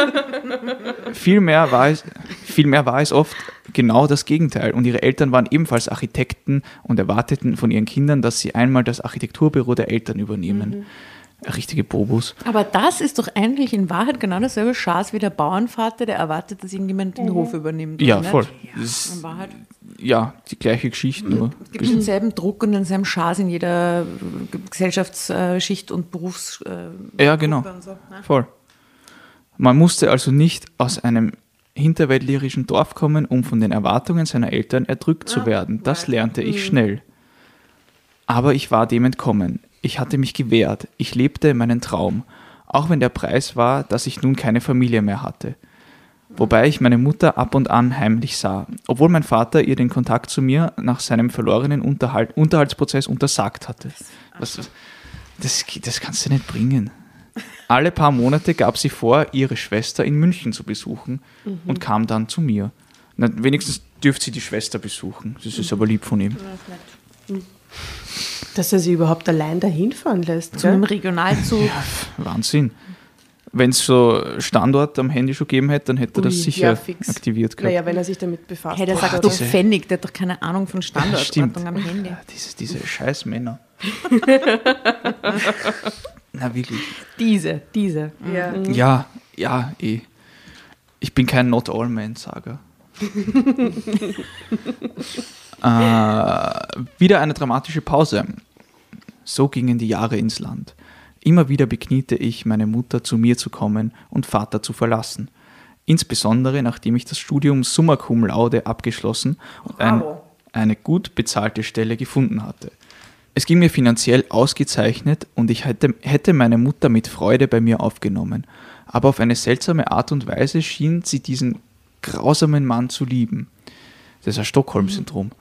vielmehr, war es, vielmehr war es oft genau das Gegenteil. Und ihre Eltern waren ebenfalls Architekten und erwarteten von ihren Kindern, dass sie einmal das Architekturbüro der Eltern übernehmen. Richtige Bobos. Aber das ist doch eigentlich in Wahrheit genau dasselbe Schaß wie der Bauernvater, der erwartet, dass irgendjemand den Hof übernimmt. Ja, voll. nicht? Ist, In Wahrheit ja, die gleiche Geschichte nur. es gibt denselben Druck und denselben Schaß in jeder äh, Gesellschaftsschicht und Berufs. äh, Ja, genau. So, ne? Voll. Man musste also nicht aus einem hinterwäldlerischen Dorf kommen, um von den Erwartungen seiner Eltern erdrückt zu werden. Das lernte ich schnell. Aber ich war dem entkommen. Ich hatte mich gewehrt. Ich lebte meinen Traum. Auch wenn der Preis war, dass ich nun keine Familie mehr hatte. Wobei ich meine Mutter ab und an heimlich sah, obwohl mein Vater ihr den Kontakt zu mir nach seinem verlorenen Unterhalt, Unterhaltsprozess untersagt hatte. Was, das, das kannst du nicht bringen. Alle paar Monate gab sie vor, ihre Schwester in München zu besuchen und kam dann zu mir. Na, wenigstens dürfte sie die Schwester besuchen. Das ist aber lieb von ihm. Dass er sie überhaupt allein dahin fahren lässt. Zu einem Gell? Regionalzug. Wahnsinn. Wenn es so Standort am Handy schon gegeben hätte, dann hätte er das Ui, sicher ja, fix. aktiviert gehabt. Naja, wenn er sich damit befasst. Hey, der hat, sagt doch diese- Pfennig, der hat doch keine Ahnung von Stimmt. Standortordnung am Handy. Diese, diese scheiß Männer. Na wirklich. Diese, diese. Ja. Ja, ja, eh. Ich bin kein Not All Man Sager. äh, wieder eine dramatische Pause. So gingen die Jahre ins Land. Immer wieder bekniete ich meine Mutter, zu mir zu kommen und Vater zu verlassen. Insbesondere nachdem ich das Studium Summa Cum Laude abgeschlossen und ein, eine gut bezahlte Stelle gefunden hatte. Es ging mir finanziell ausgezeichnet und ich hätte, hätte meine Mutter mit Freude bei mir aufgenommen. Aber auf eine seltsame Art und Weise schien sie diesen grausamen Mann zu lieben. Das ist ein Stockholm-Syndrom.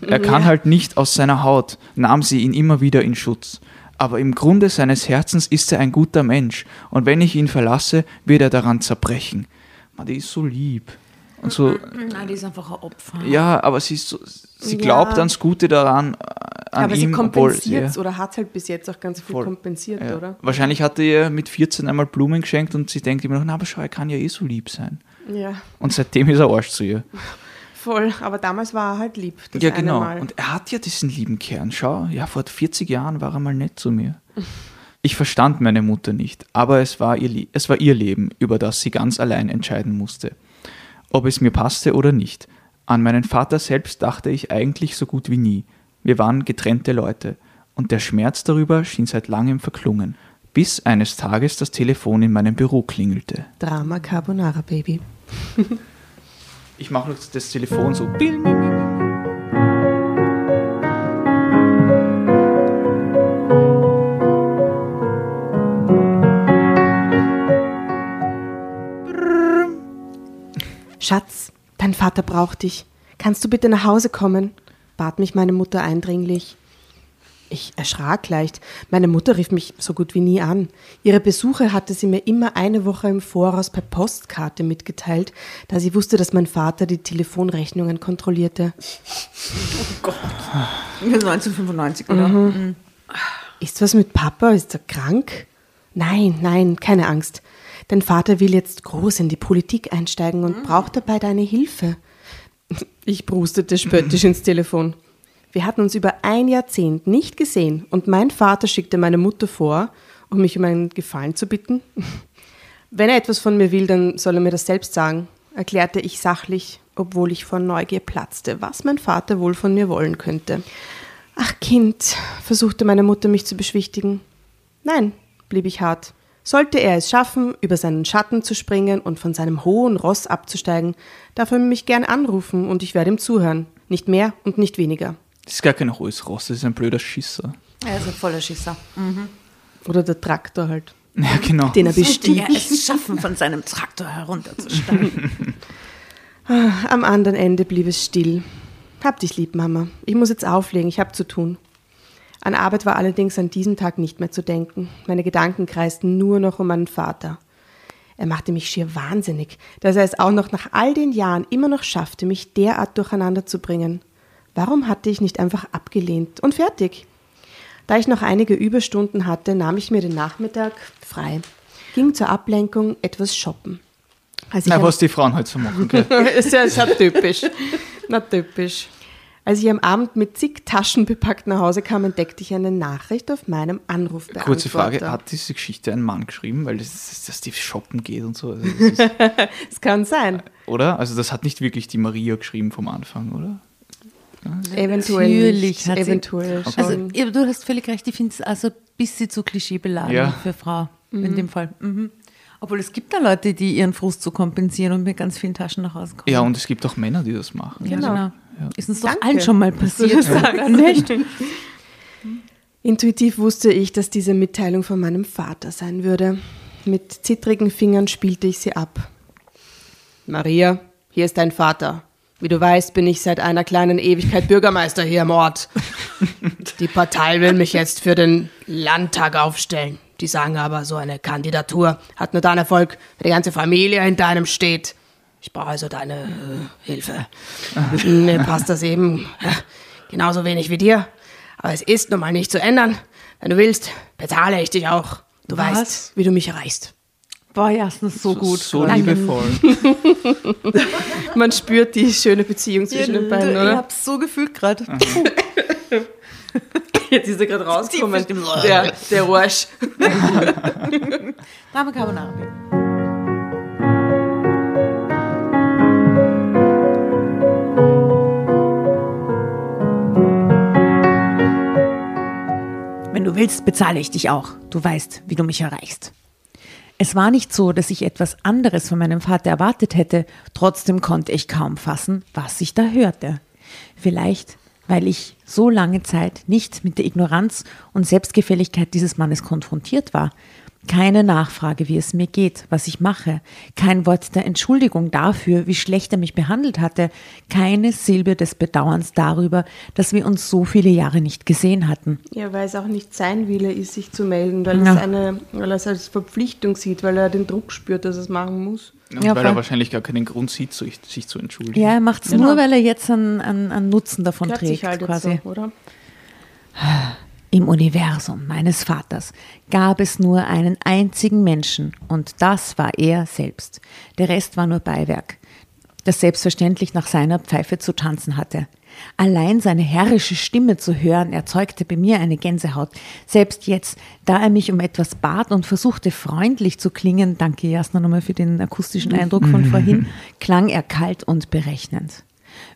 Er kann halt nicht aus seiner Haut, nahm sie ihn immer wieder in Schutz. Aber im Grunde seines Herzens ist er ein guter Mensch. Und wenn ich ihn verlasse, wird er daran zerbrechen. Man, die ist so lieb. Und so, Nein, die ist einfach ein Opfer. ja, aber sie, ist so, sie Ja. glaubt ans Gute daran, äh, an Aber ihm, sie kompensiert ja, oder hat halt bis jetzt auch ganz viel Voll. kompensiert, ja. oder? Wahrscheinlich hat er ihr mit 14 einmal Blumen geschenkt und sie denkt immer noch, na, aber schau, er kann ja eh so lieb sein. Ja. Und seitdem ist er Arsch zu ihr. Voll, aber damals war er halt lieb. Das ja, eine genau. Mal. Und er hat ja diesen lieben Kern. Schau, ja, vor 40 Jahren war er mal nett zu mir. Ich verstand meine Mutter nicht, aber es war, ihr, es war ihr Leben, über das sie ganz allein entscheiden musste. Ob es mir passte oder nicht. An meinen Vater selbst dachte ich eigentlich so gut wie nie. Wir waren getrennte Leute. Und der Schmerz darüber schien seit langem verklungen. Bis eines Tages das Telefon in meinem Büro klingelte. Drama Carbonara Baby. Ich mache noch das Telefon so. Schatz, dein Vater braucht dich. Kannst du bitte nach Hause kommen? bat mich meine Mutter eindringlich. Ich erschrak leicht. Meine Mutter rief mich so gut wie nie an. Ihre Besuche hatte sie mir immer eine Woche im Voraus per Postkarte mitgeteilt, da sie wusste, dass mein Vater die Telefonrechnungen kontrollierte. Das ist 1995, oder? Ist was mit Papa? Ist er krank? Nein, nein, keine Angst. Dein Vater will jetzt groß in die Politik einsteigen und braucht dabei deine Hilfe. Ich brustete spöttisch ins Telefon. Wir hatten uns über ein Jahrzehnt nicht gesehen und mein Vater schickte meine Mutter vor, um mich um einen Gefallen zu bitten. Wenn er etwas von mir will, dann soll er mir das selbst sagen, erklärte ich sachlich, obwohl ich vor Neugier platzte, was mein Vater wohl von mir wollen könnte. Ach Kind, versuchte meine Mutter mich zu beschwichtigen. Nein, blieb ich hart. Sollte er es schaffen, über seinen Schatten zu springen und von seinem hohen Ross abzusteigen, darf er mich gern anrufen und ich werde ihm zuhören. Nicht mehr und nicht weniger. Das ist gar kein hohes Ross, das ist ein blöder Schisser. Er ist ein voller Schisser. Oder der Traktor halt, Ja, genau. den er bestieg. er es schaffen, von seinem Traktor herunterzusteigen. Am anderen Ende blieb es still. Hab dich lieb, Mama. Ich muss jetzt auflegen, ich hab zu tun. An Arbeit war allerdings an diesem Tag nicht mehr zu denken. Meine Gedanken kreisten nur noch um meinen Vater. Er machte mich schier wahnsinnig, dass er es auch noch nach all den Jahren immer noch schaffte, mich derart durcheinander zu bringen. Warum hatte ich nicht einfach abgelehnt und fertig? Da ich noch einige Überstunden hatte, nahm ich mir den Nachmittag frei, ging zur Ablenkung etwas shoppen. Als Na, was die Frauen halt so machen. Gell? ist ja, ist ja typisch. Na typisch. Als ich am Abend mit zig Taschen bepackt nach Hause kam, entdeckte ich eine Nachricht auf meinem Anrufbeantworter. Kurze Frage, hat diese Geschichte ein Mann geschrieben, weil das ist, dass die shoppen geht und so? Also das ist, kann sein. oder? Also das hat nicht wirklich die Maria geschrieben vom Anfang, oder? Eventuell Natürlich nicht. hat sie- Eventuell schon. Also, ja, du hast völlig recht, ich finde es also ein bisschen zu klischeebeladen Ja. für Frau in dem Fall. Mhm. Obwohl es gibt da Leute, die ihren Frust zu kompensieren und mit ganz vielen Taschen nach Hause kommen. Ja, und es gibt auch Männer, die das machen. Ja, Genau. genau. Ist uns doch Danke. allen schon mal passiert. Ja. Nicht? Intuitiv wusste ich, dass diese Mitteilung von meinem Vater sein würde. Mit zittrigen Fingern spielte ich sie ab. Maria, hier ist dein Vater. Wie du weißt, bin ich seit einer kleinen Ewigkeit Bürgermeister hier im Ort. Die Partei will mich jetzt für den Landtag aufstellen. Die sagen aber, so eine Kandidatur hat nur dann Erfolg, wenn die ganze Familie hinter einem steht. Ich brauche also deine äh, Hilfe. Mir passt das eben äh, genauso wenig wie dir. Aber es ist nun mal nicht zu ändern. Wenn du willst, bezahle ich dich auch. Du Was? weißt, wie du mich erreichst. Boah, erstens so gut. So Danke. liebevoll. Man spürt die schöne Beziehung zwischen den beiden, Ich oder? hab's so gefühlt gerade. Jetzt ist er gerade rausgekommen. Der, der Arsch. Drama Carbonara. Wenn du willst, bezahle ich dich auch. Du weißt, wie du mich erreichst. Es war nicht so, dass ich etwas anderes von meinem Vater erwartet hätte, trotzdem konnte ich kaum fassen, was ich da hörte. Vielleicht, weil ich so lange Zeit nicht mit der Ignoranz und Selbstgefälligkeit dieses Mannes konfrontiert war. Keine Nachfrage, wie es mir geht, was ich mache, kein Wort der Entschuldigung dafür, wie schlecht er mich behandelt hatte, keine Silbe des Bedauerns darüber, dass wir uns so viele Jahre nicht gesehen hatten. Ja, weil es auch nicht sein Wille ist, sich zu melden, weil, Ja. es, eine, weil er es als Verpflichtung sieht, weil er den Druck spürt, dass er es machen muss. Und Ja, weil er wahrscheinlich gar keinen Grund sieht, sich, sich zu entschuldigen. Ja, er macht es Genau. nur, weil er jetzt einen, einen, einen Nutzen davon Gehört trägt, sich halt quasi. jetzt so, oder? Im Universum meines Vaters gab es nur einen einzigen Menschen und das war er selbst. Der Rest war nur Beiwerk. das selbstverständlich nach seiner Pfeife zu tanzen hatte. Allein seine herrische Stimme zu hören, erzeugte bei mir eine Gänsehaut. Selbst jetzt, da er mich um etwas bat und versuchte freundlich zu klingen, danke Jasna nochmal für den akustischen Eindruck von vorhin, klang er kalt und berechnend.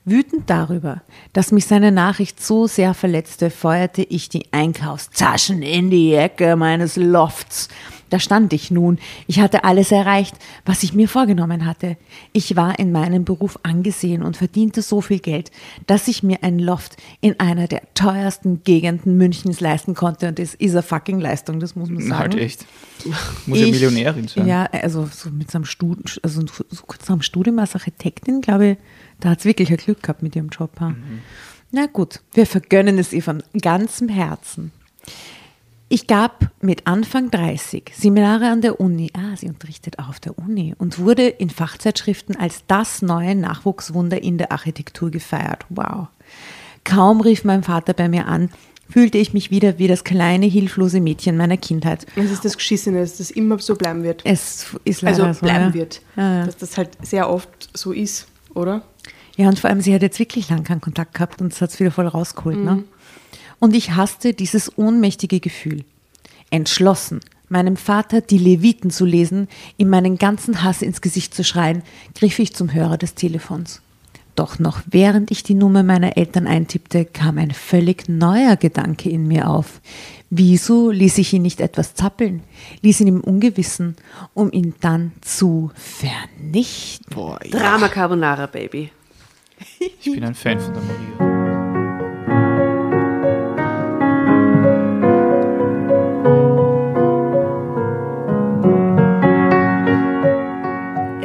Wütend darüber, dass mich seine Nachricht so sehr verletzte, feuerte ich die Einkaufstaschen in die Ecke meines Lofts. Da stand ich nun. Ich hatte alles erreicht, was ich mir vorgenommen hatte. Ich war in meinem Beruf angesehen und verdiente so viel Geld, dass ich mir ein Loft in einer der teuersten Gegenden Münchens leisten konnte. Und das ist eine fucking Leistung, das muss man Na, sagen. halt echt. Muss ja Ich- Millionärin sein. Ja, also so mit seinem Studium, also so kurz nach dem Studium als Architektin, glaube ich, da hat es wirklich ein Glück gehabt mit ihrem Job. ha. Na gut, wir vergönnen es ihr von ganzem Herzen. Ich gab mit Anfang 30 Seminare an der Uni. Ah, sie unterrichtet auch auf der Uni und wurde in Fachzeitschriften als das neue Nachwuchswunder in der Architektur gefeiert. Wow. Kaum rief mein Vater bei mir an, fühlte ich mich wieder wie das kleine, hilflose Mädchen meiner Kindheit. Das ist das Geschissene, dass das immer so bleiben wird. Es ist leider Also so, bleiben ja. wird. Ja, ja. Dass das halt sehr oft so ist, oder? Ja, und vor allem, sie hat jetzt wirklich lang keinen Kontakt gehabt und es hat es wieder voll rausgeholt. Ne? Und ich hasste dieses ohnmächtige Gefühl. Entschlossen, meinem Vater die Leviten zu lesen, ihm meinen ganzen Hass ins Gesicht zu schreien, griff ich zum Hörer des Telefons. Doch noch während ich die Nummer meiner Eltern eintippte, kam ein völlig neuer Gedanke in mir auf. Wieso ließ ich ihn nicht etwas zappeln, ließ ihn im Ungewissen, um ihn dann zu vernichten? Boah, ja. Drama Carbonara, Baby. Ich bin ein Fan von der Maria.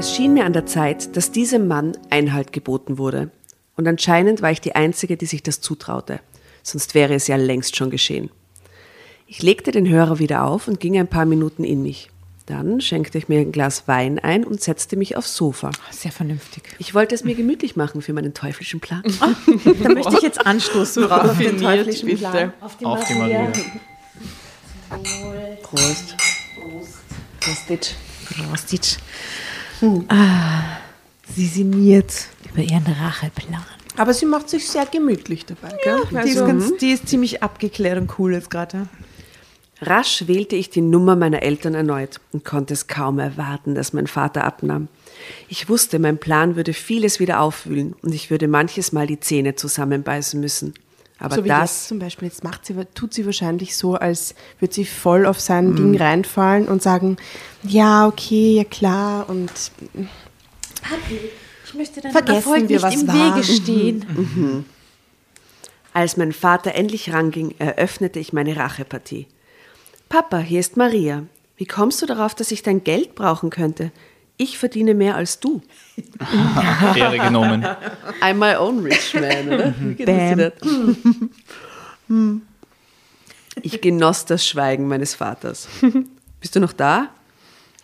Es schien mir an der Zeit, dass diesem Mann Einhalt geboten wurde. Und anscheinend war ich die Einzige, die sich das zutraute. Sonst wäre es ja längst schon geschehen. Ich legte den Hörer wieder auf und ging ein paar Minuten in mich. Dann schenkte ich mir ein Glas Wein ein und setzte mich aufs Sofa. Sehr vernünftig. Ich wollte es mir gemütlich machen für meinen teuflischen Plan. Da möchte ich jetzt anstoßen drauf. den teuflischen bitte. Plan. Auf die Auf die Maria. Prost. Prost. Prostitsch. Ah, sie sinniert über ihren Racheplan. Aber sie macht sich sehr gemütlich dabei. gell? Die ist, Also, ganz, die ist ziemlich abgeklärt und cool jetzt gerade. Rasch wählte ich die Nummer meiner Eltern erneut und konnte es kaum erwarten, dass mein Vater abnahm. Ich wusste, mein Plan würde vieles wieder aufwühlen und ich würde manches Mal die Zähne zusammenbeißen müssen. Aber so wie jetzt das, zum Beispiel, jetzt macht sie, tut sie wahrscheinlich so, als würde sie voll auf sein Ding reinfallen und sagen, ja, okay, ja klar und Ich möchte deinem Vergessen Erfolg wir, nicht was im war. Wege stehen. als mein Vater endlich ranging, eröffnete ich meine Rachepartie. Papa, hier ist Maria. Wie kommst du darauf, dass ich dein Geld brauchen könnte? Ich verdiene mehr als du. Ehre genommen. I'm my own rich man, oder? Das Bam. das? Ich genoss das Schweigen meines Vaters. Bist du noch da?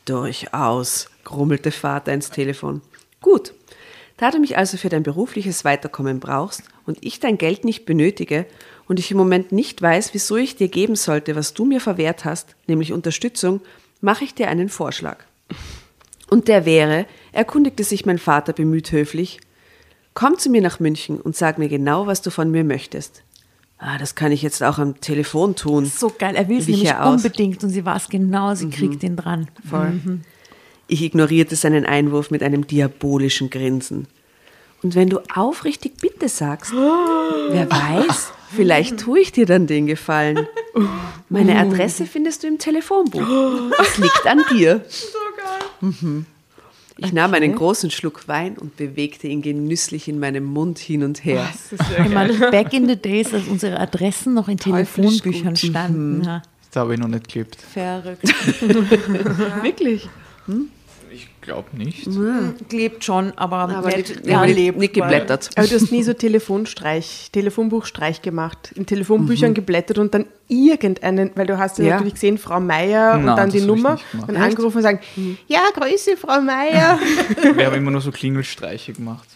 Durchaus, grummelte Vater ins Telefon. Gut. Da du mich also für dein berufliches Weiterkommen brauchst und ich dein Geld nicht benötige und ich im Moment nicht weiß, wieso ich dir geben sollte, was du mir verwehrt hast, nämlich Unterstützung, mache ich dir einen Vorschlag. Und der wäre, erkundigte sich mein Vater bemüht höflich, komm zu mir nach München und sag mir genau, was du von mir möchtest. Ah, das kann ich jetzt auch am Telefon tun. So geil, er will es nämlich unbedingt und sie weiß genau, sie kriegt ihn dran. Voll. Ich ignorierte seinen Einwurf mit einem diabolischen Grinsen. Und wenn du aufrichtig Bitte sagst, wer weiß, vielleicht tue ich dir dann den Gefallen. Meine Adresse findest du im Telefonbuch. Es liegt an dir. Mhm. Ich nahm einen großen Schluck Wein und bewegte ihn genüsslich in meinem Mund hin und her. Ich meine, back in the days, als unsere Adressen noch in Telefonbüchern standen. Ja. Da habe ich noch nicht gelebt. Verrückt. Wirklich? Ich glaube nicht. Klebt schon, aber, Aber nicht, nicht, ja, nicht, nicht geblättert. Aber du hast nie so Telefonstreich, Telefonbuchstreich gemacht, in Telefonbüchern geblättert und dann irgendeinen, weil du hast ja, Ja. natürlich gesehen, Frau Meier und Nein, dann die Nummer und angerufen und sagen, ja, Grüße, Frau Meier. Wir haben immer nur so Klingelstreiche gemacht.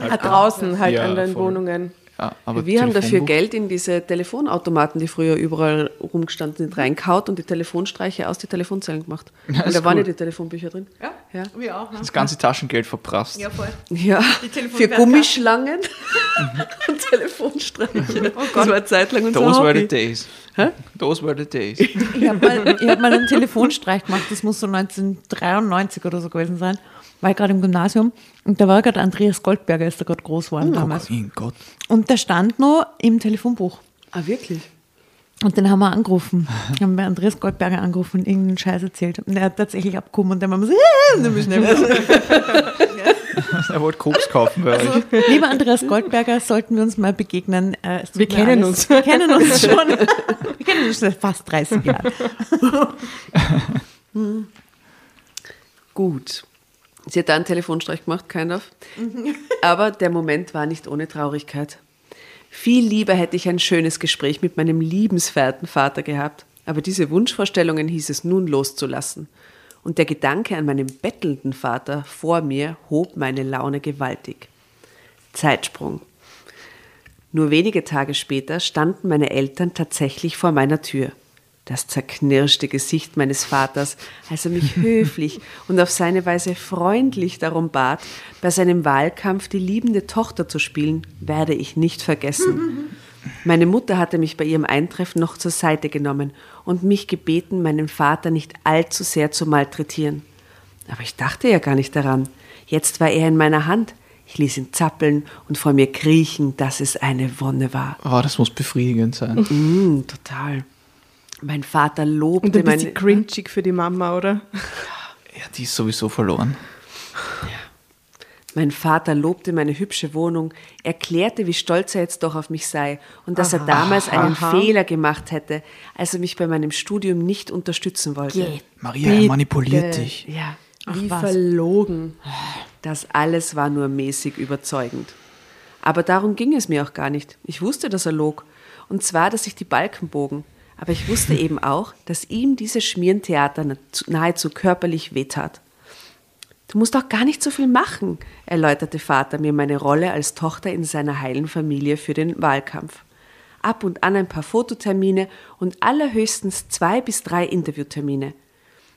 Ah, draußen halt Ja, an den voll. Wohnungen. Ja, aber Wir haben dafür Geld in diese Telefonautomaten, die früher überall rumgestanden sind, reinkaut und die Telefonstreiche aus die Telefonzellen gemacht. Ja, und da waren ja cool. die Telefonbücher drin. Ja. Wir auch, ne? Das ganze Taschengeld verprasst. Ja, voll. Ja, für Gummischlangen und Telefonstreiche. das war eine Zeit lang unser Those were Hobby. the days. Those were the days. Ich habe mal, ich hab mal einen Telefonstreich gemacht, das muss so 1993 oder so gewesen sein. War ich gerade im Gymnasium und da war gerade Andreas Goldberger, ist da gerade groß geworden damals. Oh, in Gott. Und der stand noch im Telefonbuch. Ah, wirklich? Und den haben wir angerufen. Wir haben bei Andreas Goldberger angerufen und irgendeinen Scheiß erzählt. Und er hat tatsächlich abgekommen und dann waren wir so, äh, dann schnell. Er wollte Koks kaufen bei euch. Lieber Andreas Goldberger, sollten wir uns mal begegnen. Äh, Wir kennen alles- uns. Wir kennen uns schon. Wir kennen uns seit fast 30 Jahren. Gut. Sie hat da einen Telefonstreich gemacht, kind of. Aber der Moment war nicht ohne Traurigkeit. Viel lieber hätte ich ein schönes Gespräch mit meinem liebenswerten Vater gehabt. Aber diese Wunschvorstellungen hieß es nun loszulassen. Und der Gedanke an meinen bettelnden Vater vor mir hob meine Laune gewaltig. Zeitsprung. Nur wenige Tage später standen meine Eltern tatsächlich vor meiner Tür. Das zerknirschte Gesicht meines Vaters, als er mich höflich und auf seine Weise freundlich darum bat, bei seinem Wahlkampf die liebende Tochter zu spielen, werde ich nicht vergessen. Meine Mutter hatte mich bei ihrem Eintreffen noch zur Seite genommen und mich gebeten, meinen Vater nicht allzu sehr zu malträtieren. Aber ich dachte ja gar nicht daran. Jetzt war er in meiner Hand. Ich ließ ihn zappeln und vor mir kriechen, dass es eine Wonne war. Oh, das muss befriedigend sein. Mm, total. Mein Vater lobte Und ein meine. bisschen cringig für die Mama, oder? Ja, die ist sowieso verloren. Mein Vater lobte meine hübsche Wohnung, erklärte, wie stolz er jetzt doch auf mich sei und dass er damals einen Aha. Fehler gemacht hätte, als er mich bei meinem Studium nicht unterstützen wollte. Maria, er manipuliert dich. Ja, Wie was. verlogen. das alles war nur mäßig überzeugend. Aber darum ging es mir auch gar nicht. Ich wusste, dass er log. Und zwar, dass sich die Balken bogen. Aber ich wusste eben auch, dass ihm dieses Schmierentheater nahezu- körperlich wehtat. Du musst auch gar nicht so viel machen, erläuterte Vater mir meine Rolle als Tochter in seiner heilen Familie für den Wahlkampf. Ab und an ein paar Fototermine und allerhöchstens zwei bis drei Interviewtermine.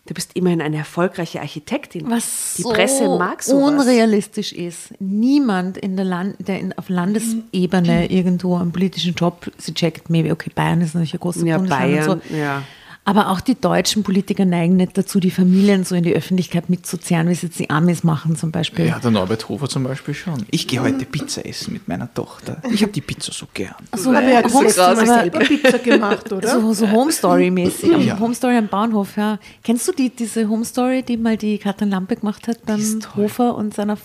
Du bist immerhin eine erfolgreiche Architektin. Was Die so Presse mag sowas. unrealistisch ist. Niemand in der Land, der in, auf Landesebene irgendwo einen politischen Job, sie checkt maybe, okay, Bayern ist natürlich ein großer Ja, Bundesland Bayern, so. ja. Aber auch die deutschen Politiker neigen nicht dazu, die Familien so in die Öffentlichkeit mitzuzerren, wie es jetzt die Amis machen zum Beispiel. Ja, der Norbert Hofer zum Beispiel schon. Ich gehe heute Pizza essen mit meiner Tochter. Ich habe die Pizza so gern. So, Aber er Home- das letzte Mal selber Pizza gemacht, oder? So, so Home Story mäßig. Am Ja. Home Story am Bahnhof, ja. Kennst du die, diese Home Story, die mal die Katrin Lampe gemacht hat beim. Hofer und seiner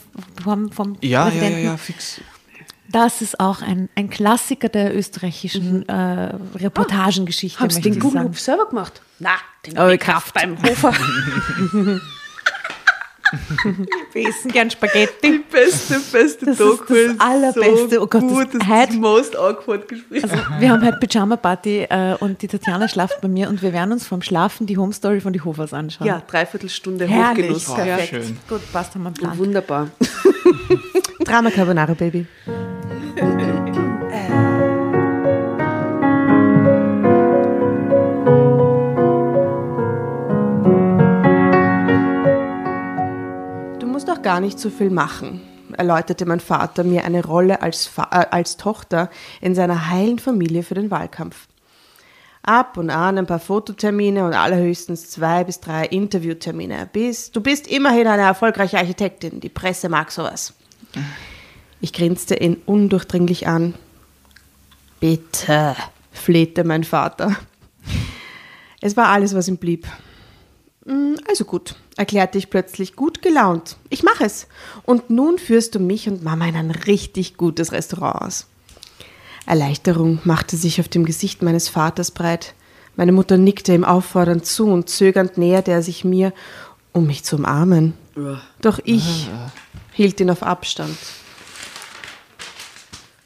vom, vom Ja, ja, ja, Präsidenten? ja, fix. Das ist auch ein, ein Klassiker der österreichischen äh, Reportagengeschichte. Hab's möchte den ich Google. Hub selber gemacht? Na, den Aber hab ich Kraft. beim Hofer. Wir essen gern Spaghetti. beste, beste Das ist Doku, das Allerbeste. Oh Gott, das- gut, das heute- ist das most awkward Gespräch. Also, wir haben halt Pyjama-Party äh, und die Tatjana schlaft bei mir und wir werden uns vom Schlafen die Home Story von die Hofers anschauen. ja, dreiviertelstunde Herrlich, Hochgenuss. Perfekt. schön. Gut, passt, haben wir einen Plan. Wunderbar. Drama Carbonara, Baby. Gar nicht so viel machen, erläuterte mein Vater mir eine Rolle als, Fa äh, als Tochter in seiner heilen Familie für den Wahlkampf. Ab und an ein paar Fototermine und allerhöchstens zwei bis drei Interviewtermine. Bis, du bist immerhin eine erfolgreiche Architektin. Die Presse mag sowas. Ich grinste ihn undurchdringlich an. Bitte, flehte mein Vater. Es war alles, was ihm blieb. "Mm, Also gut, erklärte ich plötzlich gut gelaunt. Ich mache es. Und nun führst du mich und Mama in ein richtig gutes Restaurant aus. Erleichterung machte sich auf dem Gesicht meines Vaters breit. Meine Mutter nickte ihm auffordernd zu und zögernd näherte er sich mir, um mich zu umarmen. Doch ich hielt ihn auf Abstand.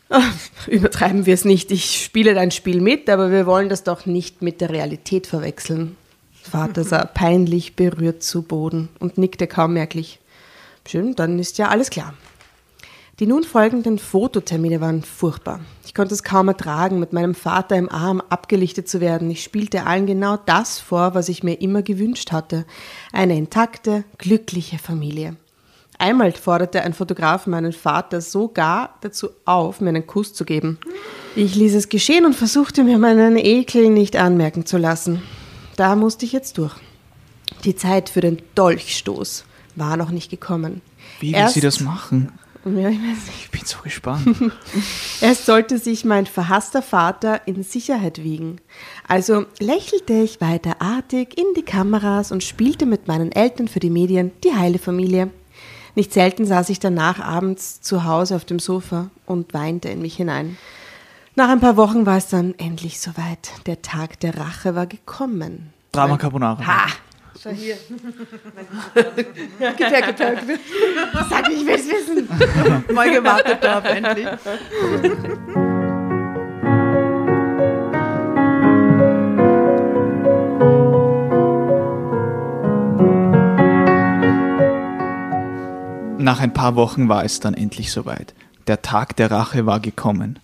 Ach, Übertreiben wir es nicht. Ich spiele dein Spiel mit, aber wir wollen das doch nicht mit der Realität verwechseln. Vater sah peinlich berührt zu Boden und nickte kaum merklich. Schön, dann ist ja alles klar. Die nun folgenden Fototermine waren furchtbar. Ich konnte es kaum ertragen, mit meinem Vater im Arm abgelichtet zu werden. Ich spielte allen genau das vor, was ich mir immer gewünscht hatte. Eine intakte, glückliche Familie. Einmal forderte ein Fotograf meinen Vater sogar dazu auf, mir einen Kuss zu geben. Ich ließ es geschehen und versuchte mir meinen Ekel nicht anmerken zu lassen. Da musste ich jetzt durch. Die Zeit für den Dolchstoß war noch nicht gekommen. Wie will Erst- sie das machen? Ja, ich. Ich bin so gespannt. Erst sollte sich mein verhasster Vater in Sicherheit wiegen. Also lächelte ich weiter artig in die Kameras und spielte mit meinen Eltern für die Medien die heile Familie. Nicht selten saß ich danach abends zu Hause auf dem Sofa und weinte in mich hinein. Nach ein paar Wochen war es dann endlich soweit. Der Tag der Rache war gekommen. Drama Carbonara. Ha! Schau hier. gib her, gib her, gib her. Sag, ich will's wissen. Mal gewartet darauf, endlich. Nach ein paar Wochen war es dann endlich soweit. Der Tag der Rache war gekommen.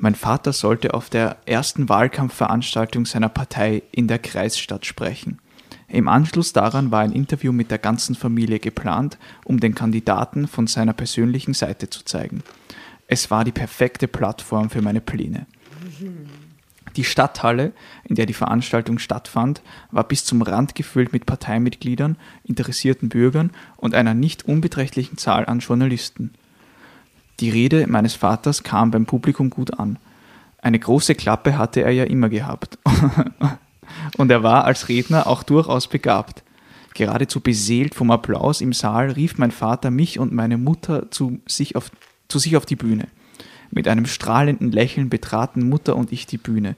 Mein Vater sollte auf der ersten Wahlkampfveranstaltung seiner Partei in der Kreisstadt sprechen. Im Anschluss daran war ein Interview mit der ganzen Familie geplant, um den Kandidaten von seiner persönlichen Seite zu zeigen. Es war die perfekte Plattform für meine Pläne. Die Stadthalle, in der die Veranstaltung stattfand, war bis zum Rand gefüllt mit Parteimitgliedern, interessierten Bürgern und einer nicht unbeträchtlichen Zahl an Journalisten. Die Rede meines Vaters kam beim Publikum gut an. Eine große Klappe hatte er ja immer gehabt. Und er war als Redner auch durchaus begabt. Geradezu beseelt vom Applaus im Saal rief mein Vater mich und meine Mutter zu sich auf, zu sich auf die Bühne. Mit einem strahlenden Lächeln betraten Mutter und ich die Bühne.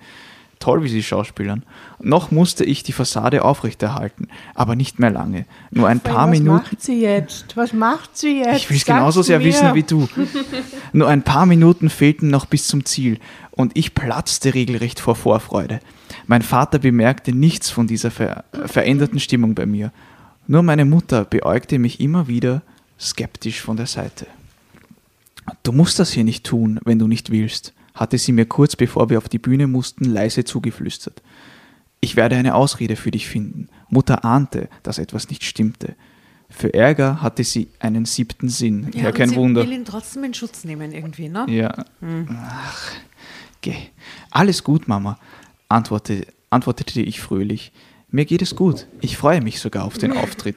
Toll, wie sie schauspielern. Noch musste ich die Fassade aufrechterhalten, aber nicht mehr lange. Nur ein paar Was Minuten. macht sie jetzt? Was macht sie jetzt? Ich will es genauso sehr mir. wissen wie du. Nur ein paar Minuten fehlten noch bis zum Ziel und ich platzte regelrecht vor Vorfreude. Mein Vater bemerkte nichts von dieser ver veränderten Stimmung bei mir. Nur meine Mutter beäugte mich immer wieder skeptisch von der Seite. Du musst das hier nicht tun, wenn du nicht willst, hatte sie mir kurz bevor wir auf die Bühne mussten leise zugeflüstert. Ich werde eine Ausrede für dich finden. Mutter ahnte, dass etwas nicht stimmte. Für Ärger hatte sie einen siebten Sinn. Ja, und kein sie Wunder. will ihn trotzdem in Schutz nehmen irgendwie, ne? Ja. Ach, geh. Alles gut, Mama, antwortete, antwortete ich fröhlich. Mir geht es gut. Ich freue mich sogar auf den Auftritt.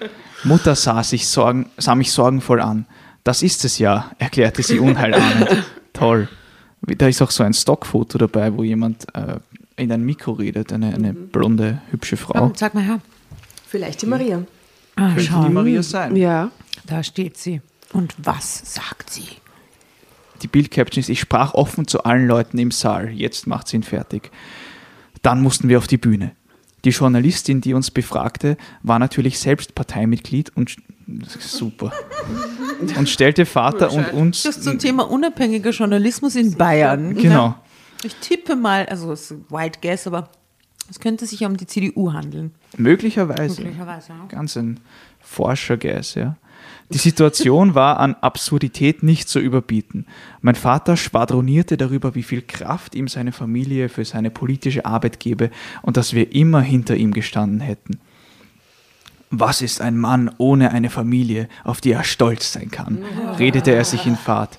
Mutter sah, sich sorgen, sah mich sorgenvoll an. Das ist es ja, erklärte sie unheilahmend. Toll. Da ist auch so ein Stockfoto dabei, wo jemand äh, in ein Mikro redet, eine, eine blonde, hübsche Frau. Komm, sag mal her. Vielleicht die Maria. Ah, Könnte schau, die Maria sein. Ja. da steht sie. Und was sagt sie? Die Bildcaption ist, ich sprach offen zu allen Leuten im Saal. Jetzt macht sie ihn fertig. Dann mussten wir auf die Bühne. Die Journalistin, die uns befragte, war natürlich selbst Parteimitglied und super. Und stellte Vater und uns. Das zum Thema unabhängiger Journalismus in Bayern. Genau. Ich tippe mal, also es ist Wild Guess, aber es könnte sich ja um die CDU handeln. Möglicherweise. Möglicherweise, ja. Ganz ein Forscher-Guess, ja. Die Situation war an Absurdität nicht zu überbieten. Mein Vater schwadronierte darüber, wie viel Kraft ihm seine Familie für seine politische Arbeit gebe und dass wir immer hinter ihm gestanden hätten. Was ist ein Mann ohne eine Familie, auf die er stolz sein kann? redete er sich in Fahrt.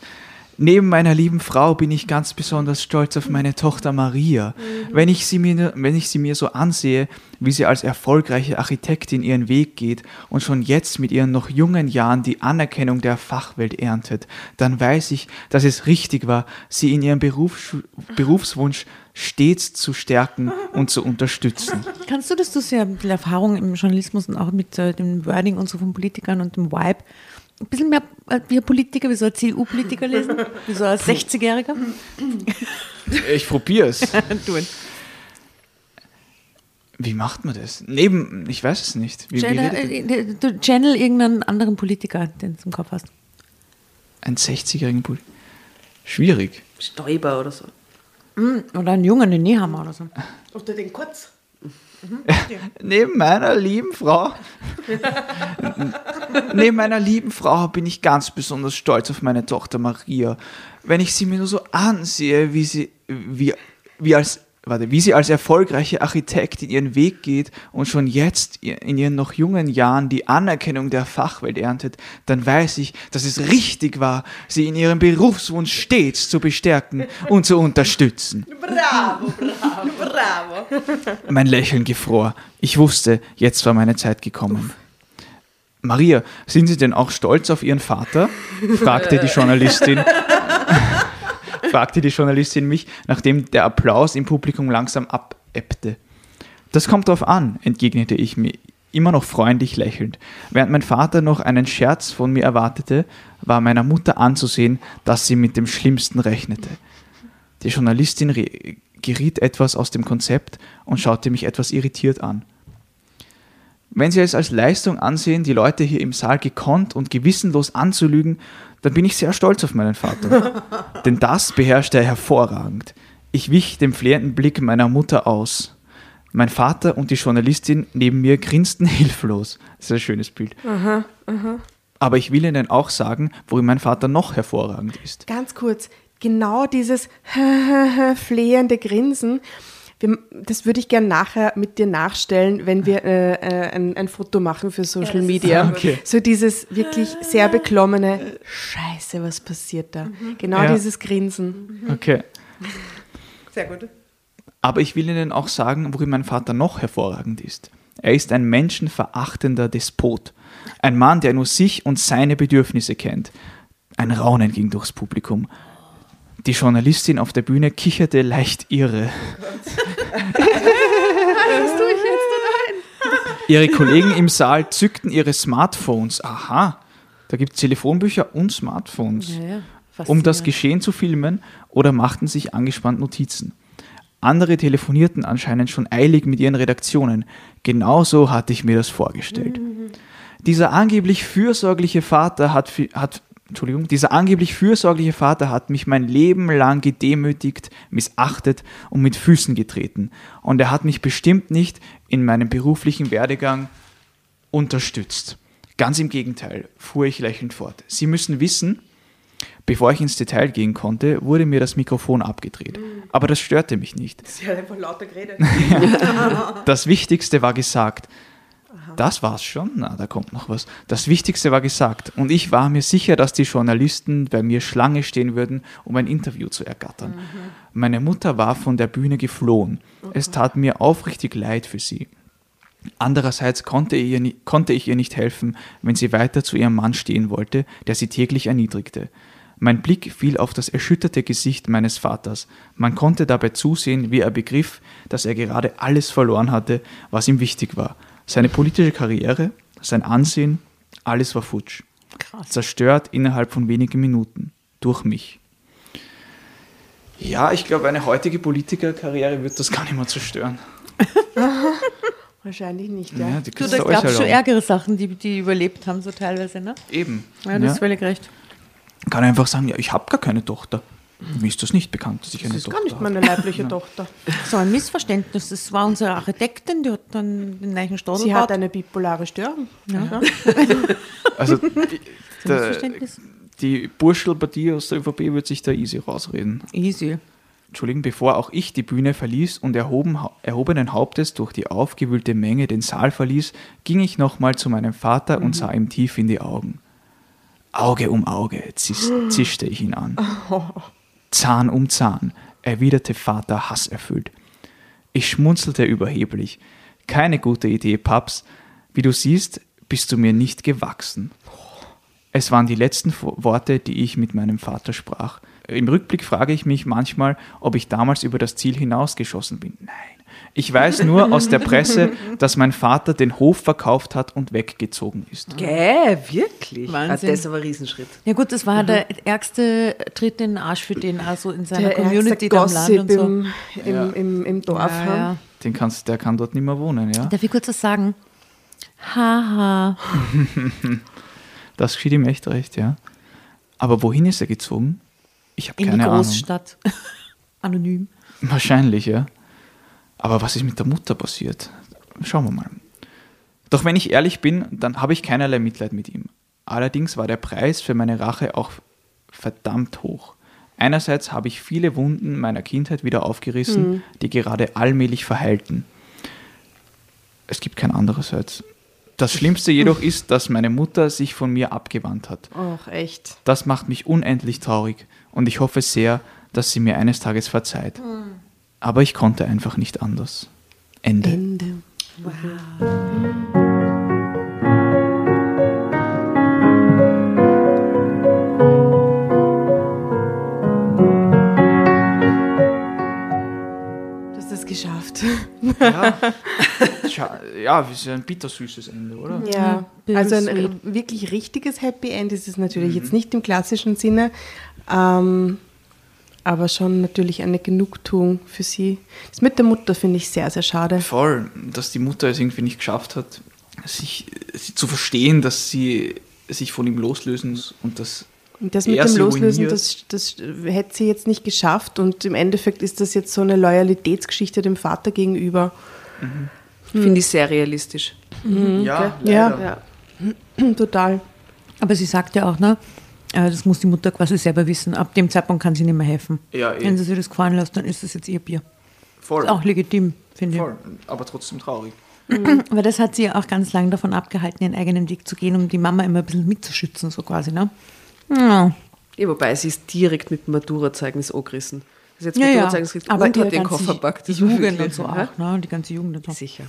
Neben meiner lieben Frau bin ich ganz besonders stolz auf meine Tochter Maria. Wenn ich, sie mir, wenn ich sie mir so ansehe, wie sie als erfolgreiche Architektin ihren Weg geht und schon jetzt mit ihren noch jungen Jahren die Anerkennung der Fachwelt erntet, dann weiß ich, dass es richtig war, sie in ihrem Berufs Berufswunsch stets zu stärken und zu unterstützen. Kannst du das, du ja viel Erfahrung im Journalismus und auch mit äh, dem Wording und so von Politikern und dem Vibe, ein bisschen mehr äh, wie ein Politiker, wie so ein CDU-Politiker lesen, wie so ein 60-Jähriger? Ich probiere es. Du. Wie macht man das? Neben, ich weiß es nicht. Wie, wie Channel, redet äh, du channel irgendeinen anderen Politiker, den du im Kopf hast. ein 60-jährigen Pol Schwierig. Stoiber oder so. Oder einen Jungen, den Nehammer oder so. Unter den Kurz. Neben meiner lieben Frau, neben meiner lieben Frau bin ich ganz besonders stolz auf meine Tochter Maria. Wenn ich sie mir nur so ansehe, wie sie, wie, wie als warte, wie sie als erfolgreiche Architektin ihren Weg geht und schon jetzt in ihren noch jungen Jahren die Anerkennung der Fachwelt erntet, dann weiß ich, dass es richtig war, sie in ihrem Berufswunsch stets zu bestärken und zu unterstützen. Bravo, bravo, bravo. Mein Lächeln gefror. Ich wusste, jetzt war meine Zeit gekommen. Maria, sind Sie denn auch stolz auf Ihren Vater? fragte die Journalistin. Fragte die Journalistin mich, nachdem der Applaus im Publikum langsam abebbte. Das kommt drauf an, entgegnete ich mir, immer noch freundlich lächelnd. Während mein Vater noch einen Scherz von mir erwartete, war meiner Mutter anzusehen, dass sie mit dem Schlimmsten rechnete. Die Journalistin geriet etwas aus dem Konzept und schaute mich etwas irritiert an. Wenn Sie es als Leistung ansehen, die Leute hier im Saal gekonnt und gewissenlos anzulügen, dann bin ich sehr stolz auf meinen Vater. Denn das beherrscht er hervorragend. Ich wich dem flehenden Blick meiner Mutter aus. Mein Vater und die Journalistin neben mir grinsten hilflos. Das ist ein schönes Bild. Aha, aha. Aber ich will Ihnen auch sagen, worin mein Vater noch hervorragend ist. Ganz kurz, genau dieses flehende Grinsen, wir, das würde ich gerne nachher mit dir nachstellen, wenn wir äh, äh, ein, ein, Foto machen für Social ja, Media. Okay. So dieses wirklich sehr beklommene, scheiße, was passiert da? Mhm. Genau ja. dieses Grinsen. Mhm. Okay. Sehr gut. Aber ich will Ihnen auch sagen, worin mein Vater noch hervorragend ist. Er ist ein menschenverachtender Despot. Ein Mann, der nur sich und seine Bedürfnisse kennt. Ein Raunen ging durchs Publikum. Die Journalistin auf der Bühne kicherte leicht irre. Was tue ich jetzt denn ein? Ihre Kollegen im Saal zückten ihre Smartphones. Aha, da gibt es Telefonbücher und Smartphones. Ja, ja. Um das Geschehen zu filmen oder machten sich angespannt Notizen. Andere telefonierten anscheinend schon eilig mit ihren Redaktionen. Genauso hatte ich mir das vorgestellt. Mhm. Dieser angeblich fürsorgliche Vater hat, hat Entschuldigung, dieser angeblich fürsorgliche Vater hat mich mein Leben lang gedemütigt, missachtet und mit Füßen getreten. Und er hat mich bestimmt nicht in meinem beruflichen Werdegang unterstützt. Ganz im Gegenteil, fuhr ich lächelnd fort. Sie müssen wissen, bevor ich ins Detail gehen konnte, wurde mir das Mikrofon abgedreht. Aber das störte mich nicht. Sie hat einfach lauter geredet. das Wichtigste war gesagt. Das war's schon? Na, da kommt noch was. Das Wichtigste war gesagt. Und ich war mir sicher, dass die Journalisten bei mir Schlange stehen würden, um ein Interview zu ergattern. Mhm. Meine Mutter war von der Bühne geflohen. Mhm. Es tat mir aufrichtig leid für sie. Andererseits konnte, ihr, konnte ich ihr nicht helfen, wenn sie weiter zu ihrem Mann stehen wollte, der sie täglich erniedrigte. Mein Blick fiel auf das erschütterte Gesicht meines Vaters. Man konnte dabei zusehen, wie er begriff, dass er gerade alles verloren hatte, was ihm wichtig war. Seine politische Karriere, sein Ansehen, alles war futsch. Krass. Zerstört innerhalb von wenigen Minuten. Durch mich. Ja, ich glaube, eine heutige Politikerkarriere wird das gar nicht mehr zerstören. Wahrscheinlich nicht, ja. ja du, da gab es halt schon ärgere Sachen, die, die überlebt haben, so teilweise, ne? Eben. Ja, das ja. ist völlig recht. Kann einfach sagen, ja, ich habe gar keine Tochter. Mir ist das nicht bekannt, dass ich das eine Tochter habe. Das ist gar nicht meine leibliche. Tochter. So ein Missverständnis. Das war unsere Architektin, die hat dann den neuen Stadel Sie hat eine bipolare Störung. Ja. also die, der, die Burschelpartie aus der ÖVP wird sich da easy rausreden. Easy. Entschuldigen, bevor auch ich die Bühne verließ und erhoben, erhobenen Hauptes durch die aufgewühlte Menge den Saal verließ, ging ich nochmal zu meinem Vater mhm. und sah ihm tief in die Augen. Auge um Auge zischte ich ihn an. Oh. Zahn um Zahn, erwiderte Vater hasserfüllt. Ich schmunzelte überheblich. Keine gute Idee, Paps. Wie du siehst, bist du mir nicht gewachsen. Es waren die letzten Worte, die ich mit meinem Vater sprach. Im Rückblick frage ich mich manchmal, ob ich damals über das Ziel hinausgeschossen bin. Nein. Ich weiß nur aus der Presse, dass mein Vater den Hof verkauft hat und weggezogen ist. Gäh, wirklich? Wahnsinn. Also das ist aber ein Riesenschritt. Ja gut, das war mhm. der ärgste Tritt in den Arsch für den, also in seiner der Community da im Land und so. Im, im, ja. im, im Dorf ja, haben. Ja. Den kannst, der kann dort nicht mehr wohnen, ja? Darf ich kurz was sagen? Haha. das geschieht ihm echt recht, ja. Aber wohin ist er gezogen? Ich habe keine Ahnung. In die Großstadt. Anonym. Wahrscheinlich, ja. Aber was ist mit der Mutter passiert? Schauen wir mal. Doch wenn ich ehrlich bin, dann habe ich keinerlei Mitleid mit ihm. Allerdings war der Preis für meine Rache auch verdammt hoch. Einerseits habe ich viele Wunden meiner Kindheit wieder aufgerissen, die gerade allmählich verheilten. Es gibt kein andererseits. Das Schlimmste jedoch ist, dass meine Mutter sich von mir abgewandt hat. Ach, echt. Das macht mich unendlich traurig und ich hoffe sehr, dass sie mir eines Tages verzeiht. Aber ich konnte einfach nicht anders. Ende. Ende. Du hast es geschafft. Ja, ja ist ja ein bittersüßes Ende, oder? Ja, also ein wirklich richtiges Happy End ist es natürlich jetzt nicht im klassischen Sinne, ähm, aber schon natürlich eine Genugtuung für sie. Das mit der Mutter finde ich sehr, sehr schade. Voll, dass die Mutter es irgendwie nicht geschafft hat, sich, zu verstehen, dass sie sich von ihm loslösen muss und das das mit dem Loslösen, das, das hätte sie jetzt nicht geschafft und im Endeffekt ist das jetzt so eine Loyalitätsgeschichte dem Vater gegenüber. Finde ich sehr realistisch. Ja, Ja. leider. Ja. Total. Aber sie sagt ja auch, ne, das muss die Mutter quasi selber wissen. Ab dem Zeitpunkt kann sie nicht mehr helfen. Ja, eh. Wenn sie sich das gefallen lässt, dann ist das jetzt ihr Bier. voll. Ist auch legitim, finde ich. voll. Aber trotzdem traurig. Aber das hat sie ja auch ganz lange davon abgehalten, ihren eigenen Weg zu gehen, um die Mama immer ein bisschen mitzuschützen, so quasi, ne? Ja. Ja, wobei sie ist direkt mit dem Matura-Zeugnis angerissen. Also jetzt Ja, ja. Matura-Zeugnis gekriegt Aber hat den Koffer packt. Die Jugend und so Ja? auch, ne? Die ganze Jugend und so. Sicher.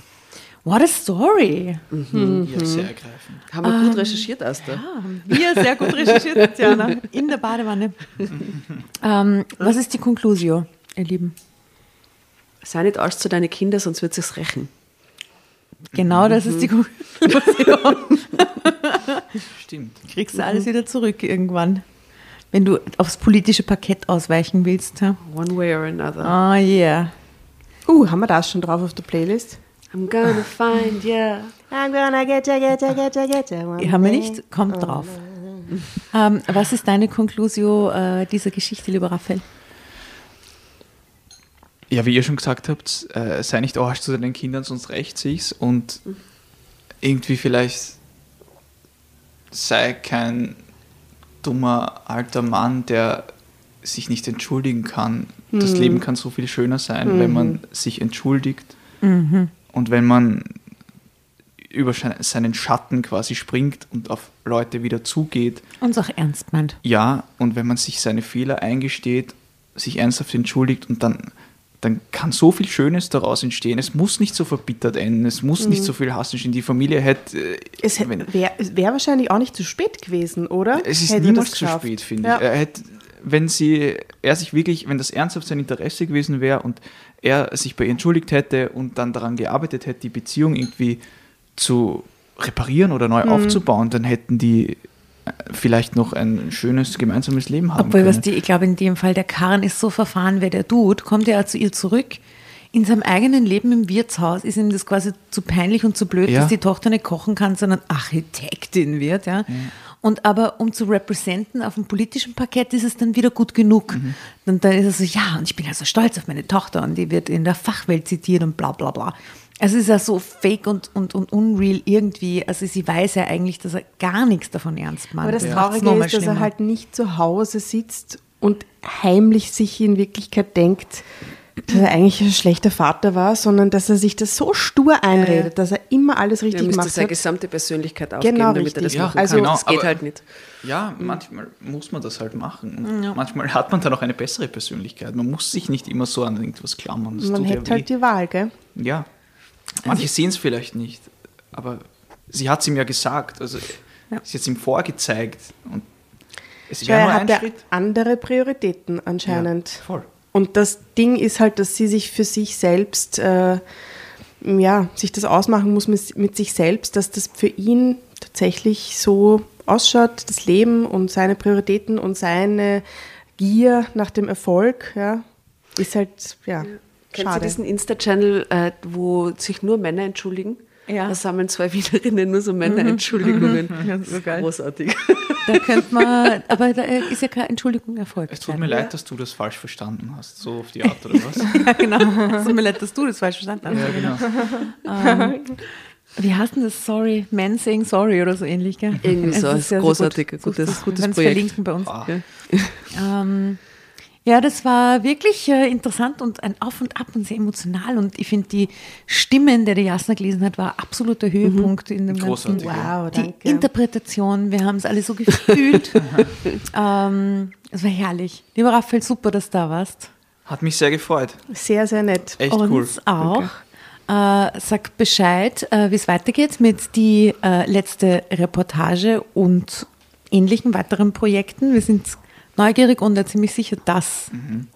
What a story! Ja, sehr ergreifend. Haben wir gut recherchiert, Asta. Ah, wir sehr gut recherchiert, Tatjana. In der Badewanne. ähm, was ist die Conclusio, ihr Lieben? Sei nicht Arsch zu deinen Kindern, sonst wird sich's rächen. Genau das ist die Conclusion. Stimmt. Kriegst du alles wieder zurück irgendwann. Wenn du aufs politische Parkett ausweichen willst. Ja? One way or another. Oh yeah. Uh, haben wir das schon drauf auf der Playlist? I'm gonna find ya. I'm gonna get ya, get ya, get ya, get ya. one Haben wir nicht? Kommt drauf. Ähm, was ist deine Conclusio äh, dieser Geschichte, lieber Raphael? Ja, wie ihr schon gesagt habt, äh, sei nicht Arsch zu deinen Kindern, sonst rächt sich's. Und irgendwie vielleicht sei kein dummer alter Mann, der sich nicht entschuldigen kann. Das Leben kann so viel schöner sein, wenn man sich entschuldigt und wenn man über seinen Schatten quasi springt und auf Leute wieder zugeht. Uns auch ernst meint. Ja, und wenn man sich seine Fehler eingesteht, sich ernsthaft entschuldigt und dann, dann kann so viel Schönes daraus entstehen. Es muss nicht so verbittert enden, es muss nicht so viel Hass entstehen. Die Familie hätte. äh, Es wäre wär wahrscheinlich auch nicht zu spät gewesen, oder? es ist Hätte niemals zu spät, finde Ja. ich. Er hätte, wenn sie, er sich wirklich, wenn das ernsthaft sein Interesse gewesen wäre und er sich bei ihr entschuldigt hätte und dann daran gearbeitet hätte, die Beziehung irgendwie zu reparieren oder Mhm. neu aufzubauen, dann hätten die äh, vielleicht noch ein schönes gemeinsames Leben haben Obwohl, können. was die, ich glaube, in dem Fall, der Karren ist so verfahren, wer der tut, kommt er zu ihr zurück. In seinem eigenen Leben im Wirtshaus ist ihm das quasi zu peinlich und zu blöd, Ja. dass die Tochter nicht kochen kann, sondern Architektin wird. Ja. Und aber um zu representen auf dem politischen Parkett ist es dann wieder gut genug. Mhm. Und dann ist er so, ja, und ich bin ja so stolz auf meine Tochter und die wird in der Fachwelt zitiert und bla bla bla. Also es ist ja so fake und, und, und unreal irgendwie. Also sie weiß ja eigentlich, dass er gar nichts davon ernst meint. Aber das macht's Traurige ist, dass er schlimmer. halt nicht zu Hause sitzt und heimlich sich in Wirklichkeit denkt, dass er eigentlich ein schlechter Vater war, sondern dass er sich das so stur einredet, dass er immer alles Er richtig müsste gemacht seine hat. gesamte Persönlichkeit aufgeben, Genau, damit er das richtig. machen Ja, kann. genau, das geht aber- halt nicht. Ja, manchmal muss man das halt machen. Und Manchmal hat man dann auch eine bessere Persönlichkeit. Man muss sich nicht immer so an irgendwas klammern. Das Man ja hätte halt die Wahl, gell? Ja. Manche sehen es vielleicht nicht, aber sie hat es ihm ja gesagt. Also sie hat es ihm vorgezeigt. Und es wäre er nur ein hat ja Schritt. andere Prioritäten anscheinend. Ja, voll. Und das Ding ist halt, dass sie sich für sich selbst, äh, ja, sich das ausmachen muss mit, mit sich selbst, dass das für ihn tatsächlich so ausschaut, das Leben und seine Prioritäten und seine Gier nach dem Erfolg, ja, ist halt, ja, Kennt schade. ihr diesen Insta-Channel, äh, wo sich nur Männer entschuldigen? Ja. Da sammeln zwei Wienerinnen nur so Männer-Entschuldigungen. Ja, so geil. Großartig. Da könnte man, aber da ist ja keine Entschuldigung erfolgt. Es tut mir leid, dass du das falsch verstanden hast, so auf die Art oder was? Ja, genau. Es tut mir leid, dass du das falsch verstanden hast. ja, genau. Wie heißt denn das? Sorry, Man saying sorry oder so ähnlich, gell? Irgendwie so, ist großartig, gut. gutes- gutes wir werden's Projekt. verlinken bei uns. Ah, Ähm, ja, das war wirklich äh, interessant und ein Auf und Ab und sehr emotional. Und ich finde, die Stimmen, der die Jasna gelesen hat, war absoluter Höhepunkt in dem ganzen Großartig, ja. Wow, Die danke. Interpretation, wir haben es alle so gefühlt. ähm, es war herrlich. Lieber Raphael, super, dass du da warst. Hat mich sehr gefreut. Sehr, sehr nett. Echt Uns cool. auch. Äh, sag Bescheid, äh, wie es weitergeht mit die äh, letzte Reportage und ähnlichen weiteren Projekten. Wir sind neugierig und ja ziemlich sicher, dass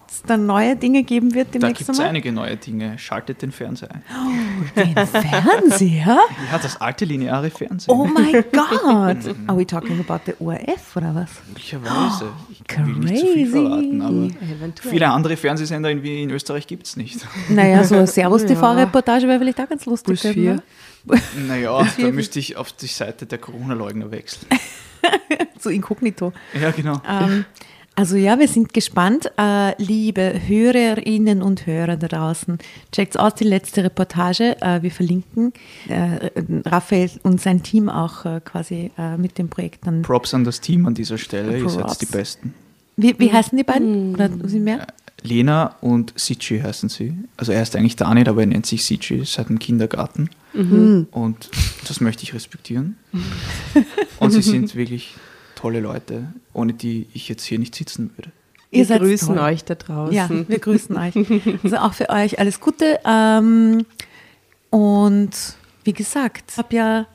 es dann neue Dinge geben wird Mhm. Da demnächst gibt es einige neue Dinge. Schaltet den Fernseher ein. Den Fernseher? Ja, das alte lineare Fernsehen. Oh mein Gott! Are we talking about the ORF oder was? Möglicherweise. Ich will nicht zu viel Crazy. verraten, aber Eventuell. viele andere Fernsehsender in, wie in Österreich gibt es nicht. Naja, so eine Servus-TV-Reportage wäre vielleicht auch ganz lustig. Plus vier. ne? Naja, da müsste ich auf die Seite der Corona-Leugner wechseln. So inkognito. Ja, genau. Ähm, also ja, wir sind gespannt. Äh, liebe Hörerinnen und Hörer da draußen, checkt aus die letzte Reportage. Äh, wir verlinken äh, Raphael und sein Team auch äh, quasi äh, mit dem Projekt dann. Props an das Team an dieser Stelle. Ihr Props. seid die Besten. Wie, wie heißen die beiden? Oder sind mehr? Lena und Sici heißen sie. Also er ist eigentlich Daniel, aber er nennt sich Sici seit dem Kindergarten. Und das möchte ich respektieren. Und sie sind wirklich tolle Leute, ohne die ich jetzt hier nicht sitzen würde. Wir seid grüßen toll. euch da draußen. Ja, wir grüßen euch. Also auch für euch alles Gute. Ähm, und wie gesagt, habe ja,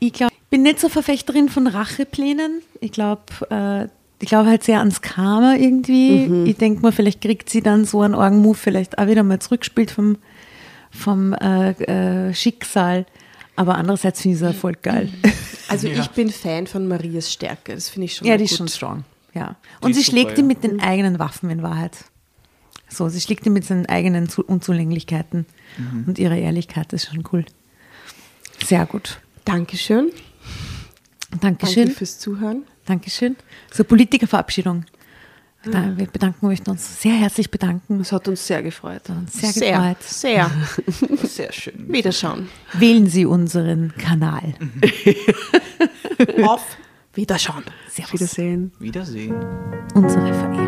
ich glaube, bin nicht so Verfechterin von Racheplänen. Ich glaube, äh, ich glaube halt sehr ans Karma irgendwie. Ich denke mal, vielleicht kriegt sie dann so einen Orgenmove vielleicht auch wieder mal zurückgespielt vom, vom äh, äh, Schicksal. Aber andererseits finde ich es auch voll geil. Also Ja. ich bin Fan von Marias Stärke. Das finde ich schon Ja, die ist gut. schon strong. Ja. Und ist sie super, schlägt ihn ja. mit den eigenen Waffen in Wahrheit. So, sie schlägt ihn mit seinen eigenen Zu Unzulänglichkeiten. Mhm. Und ihre Ehrlichkeit ist schon cool. Sehr gut. Dankeschön. Dankeschön. Danke fürs Zuhören. Dankeschön. So, Politikerverabschiedung. Wir bedanken möchten uns sehr herzlich bedanken. Es hat uns sehr gefreut. Uns sehr, sehr, gefreut. sehr. Sehr schön. Wiederschauen. Wählen Sie unseren Kanal. Auf Wiederschauen. Servus. Wiedersehen. Wiedersehen. Unsere Verehrung.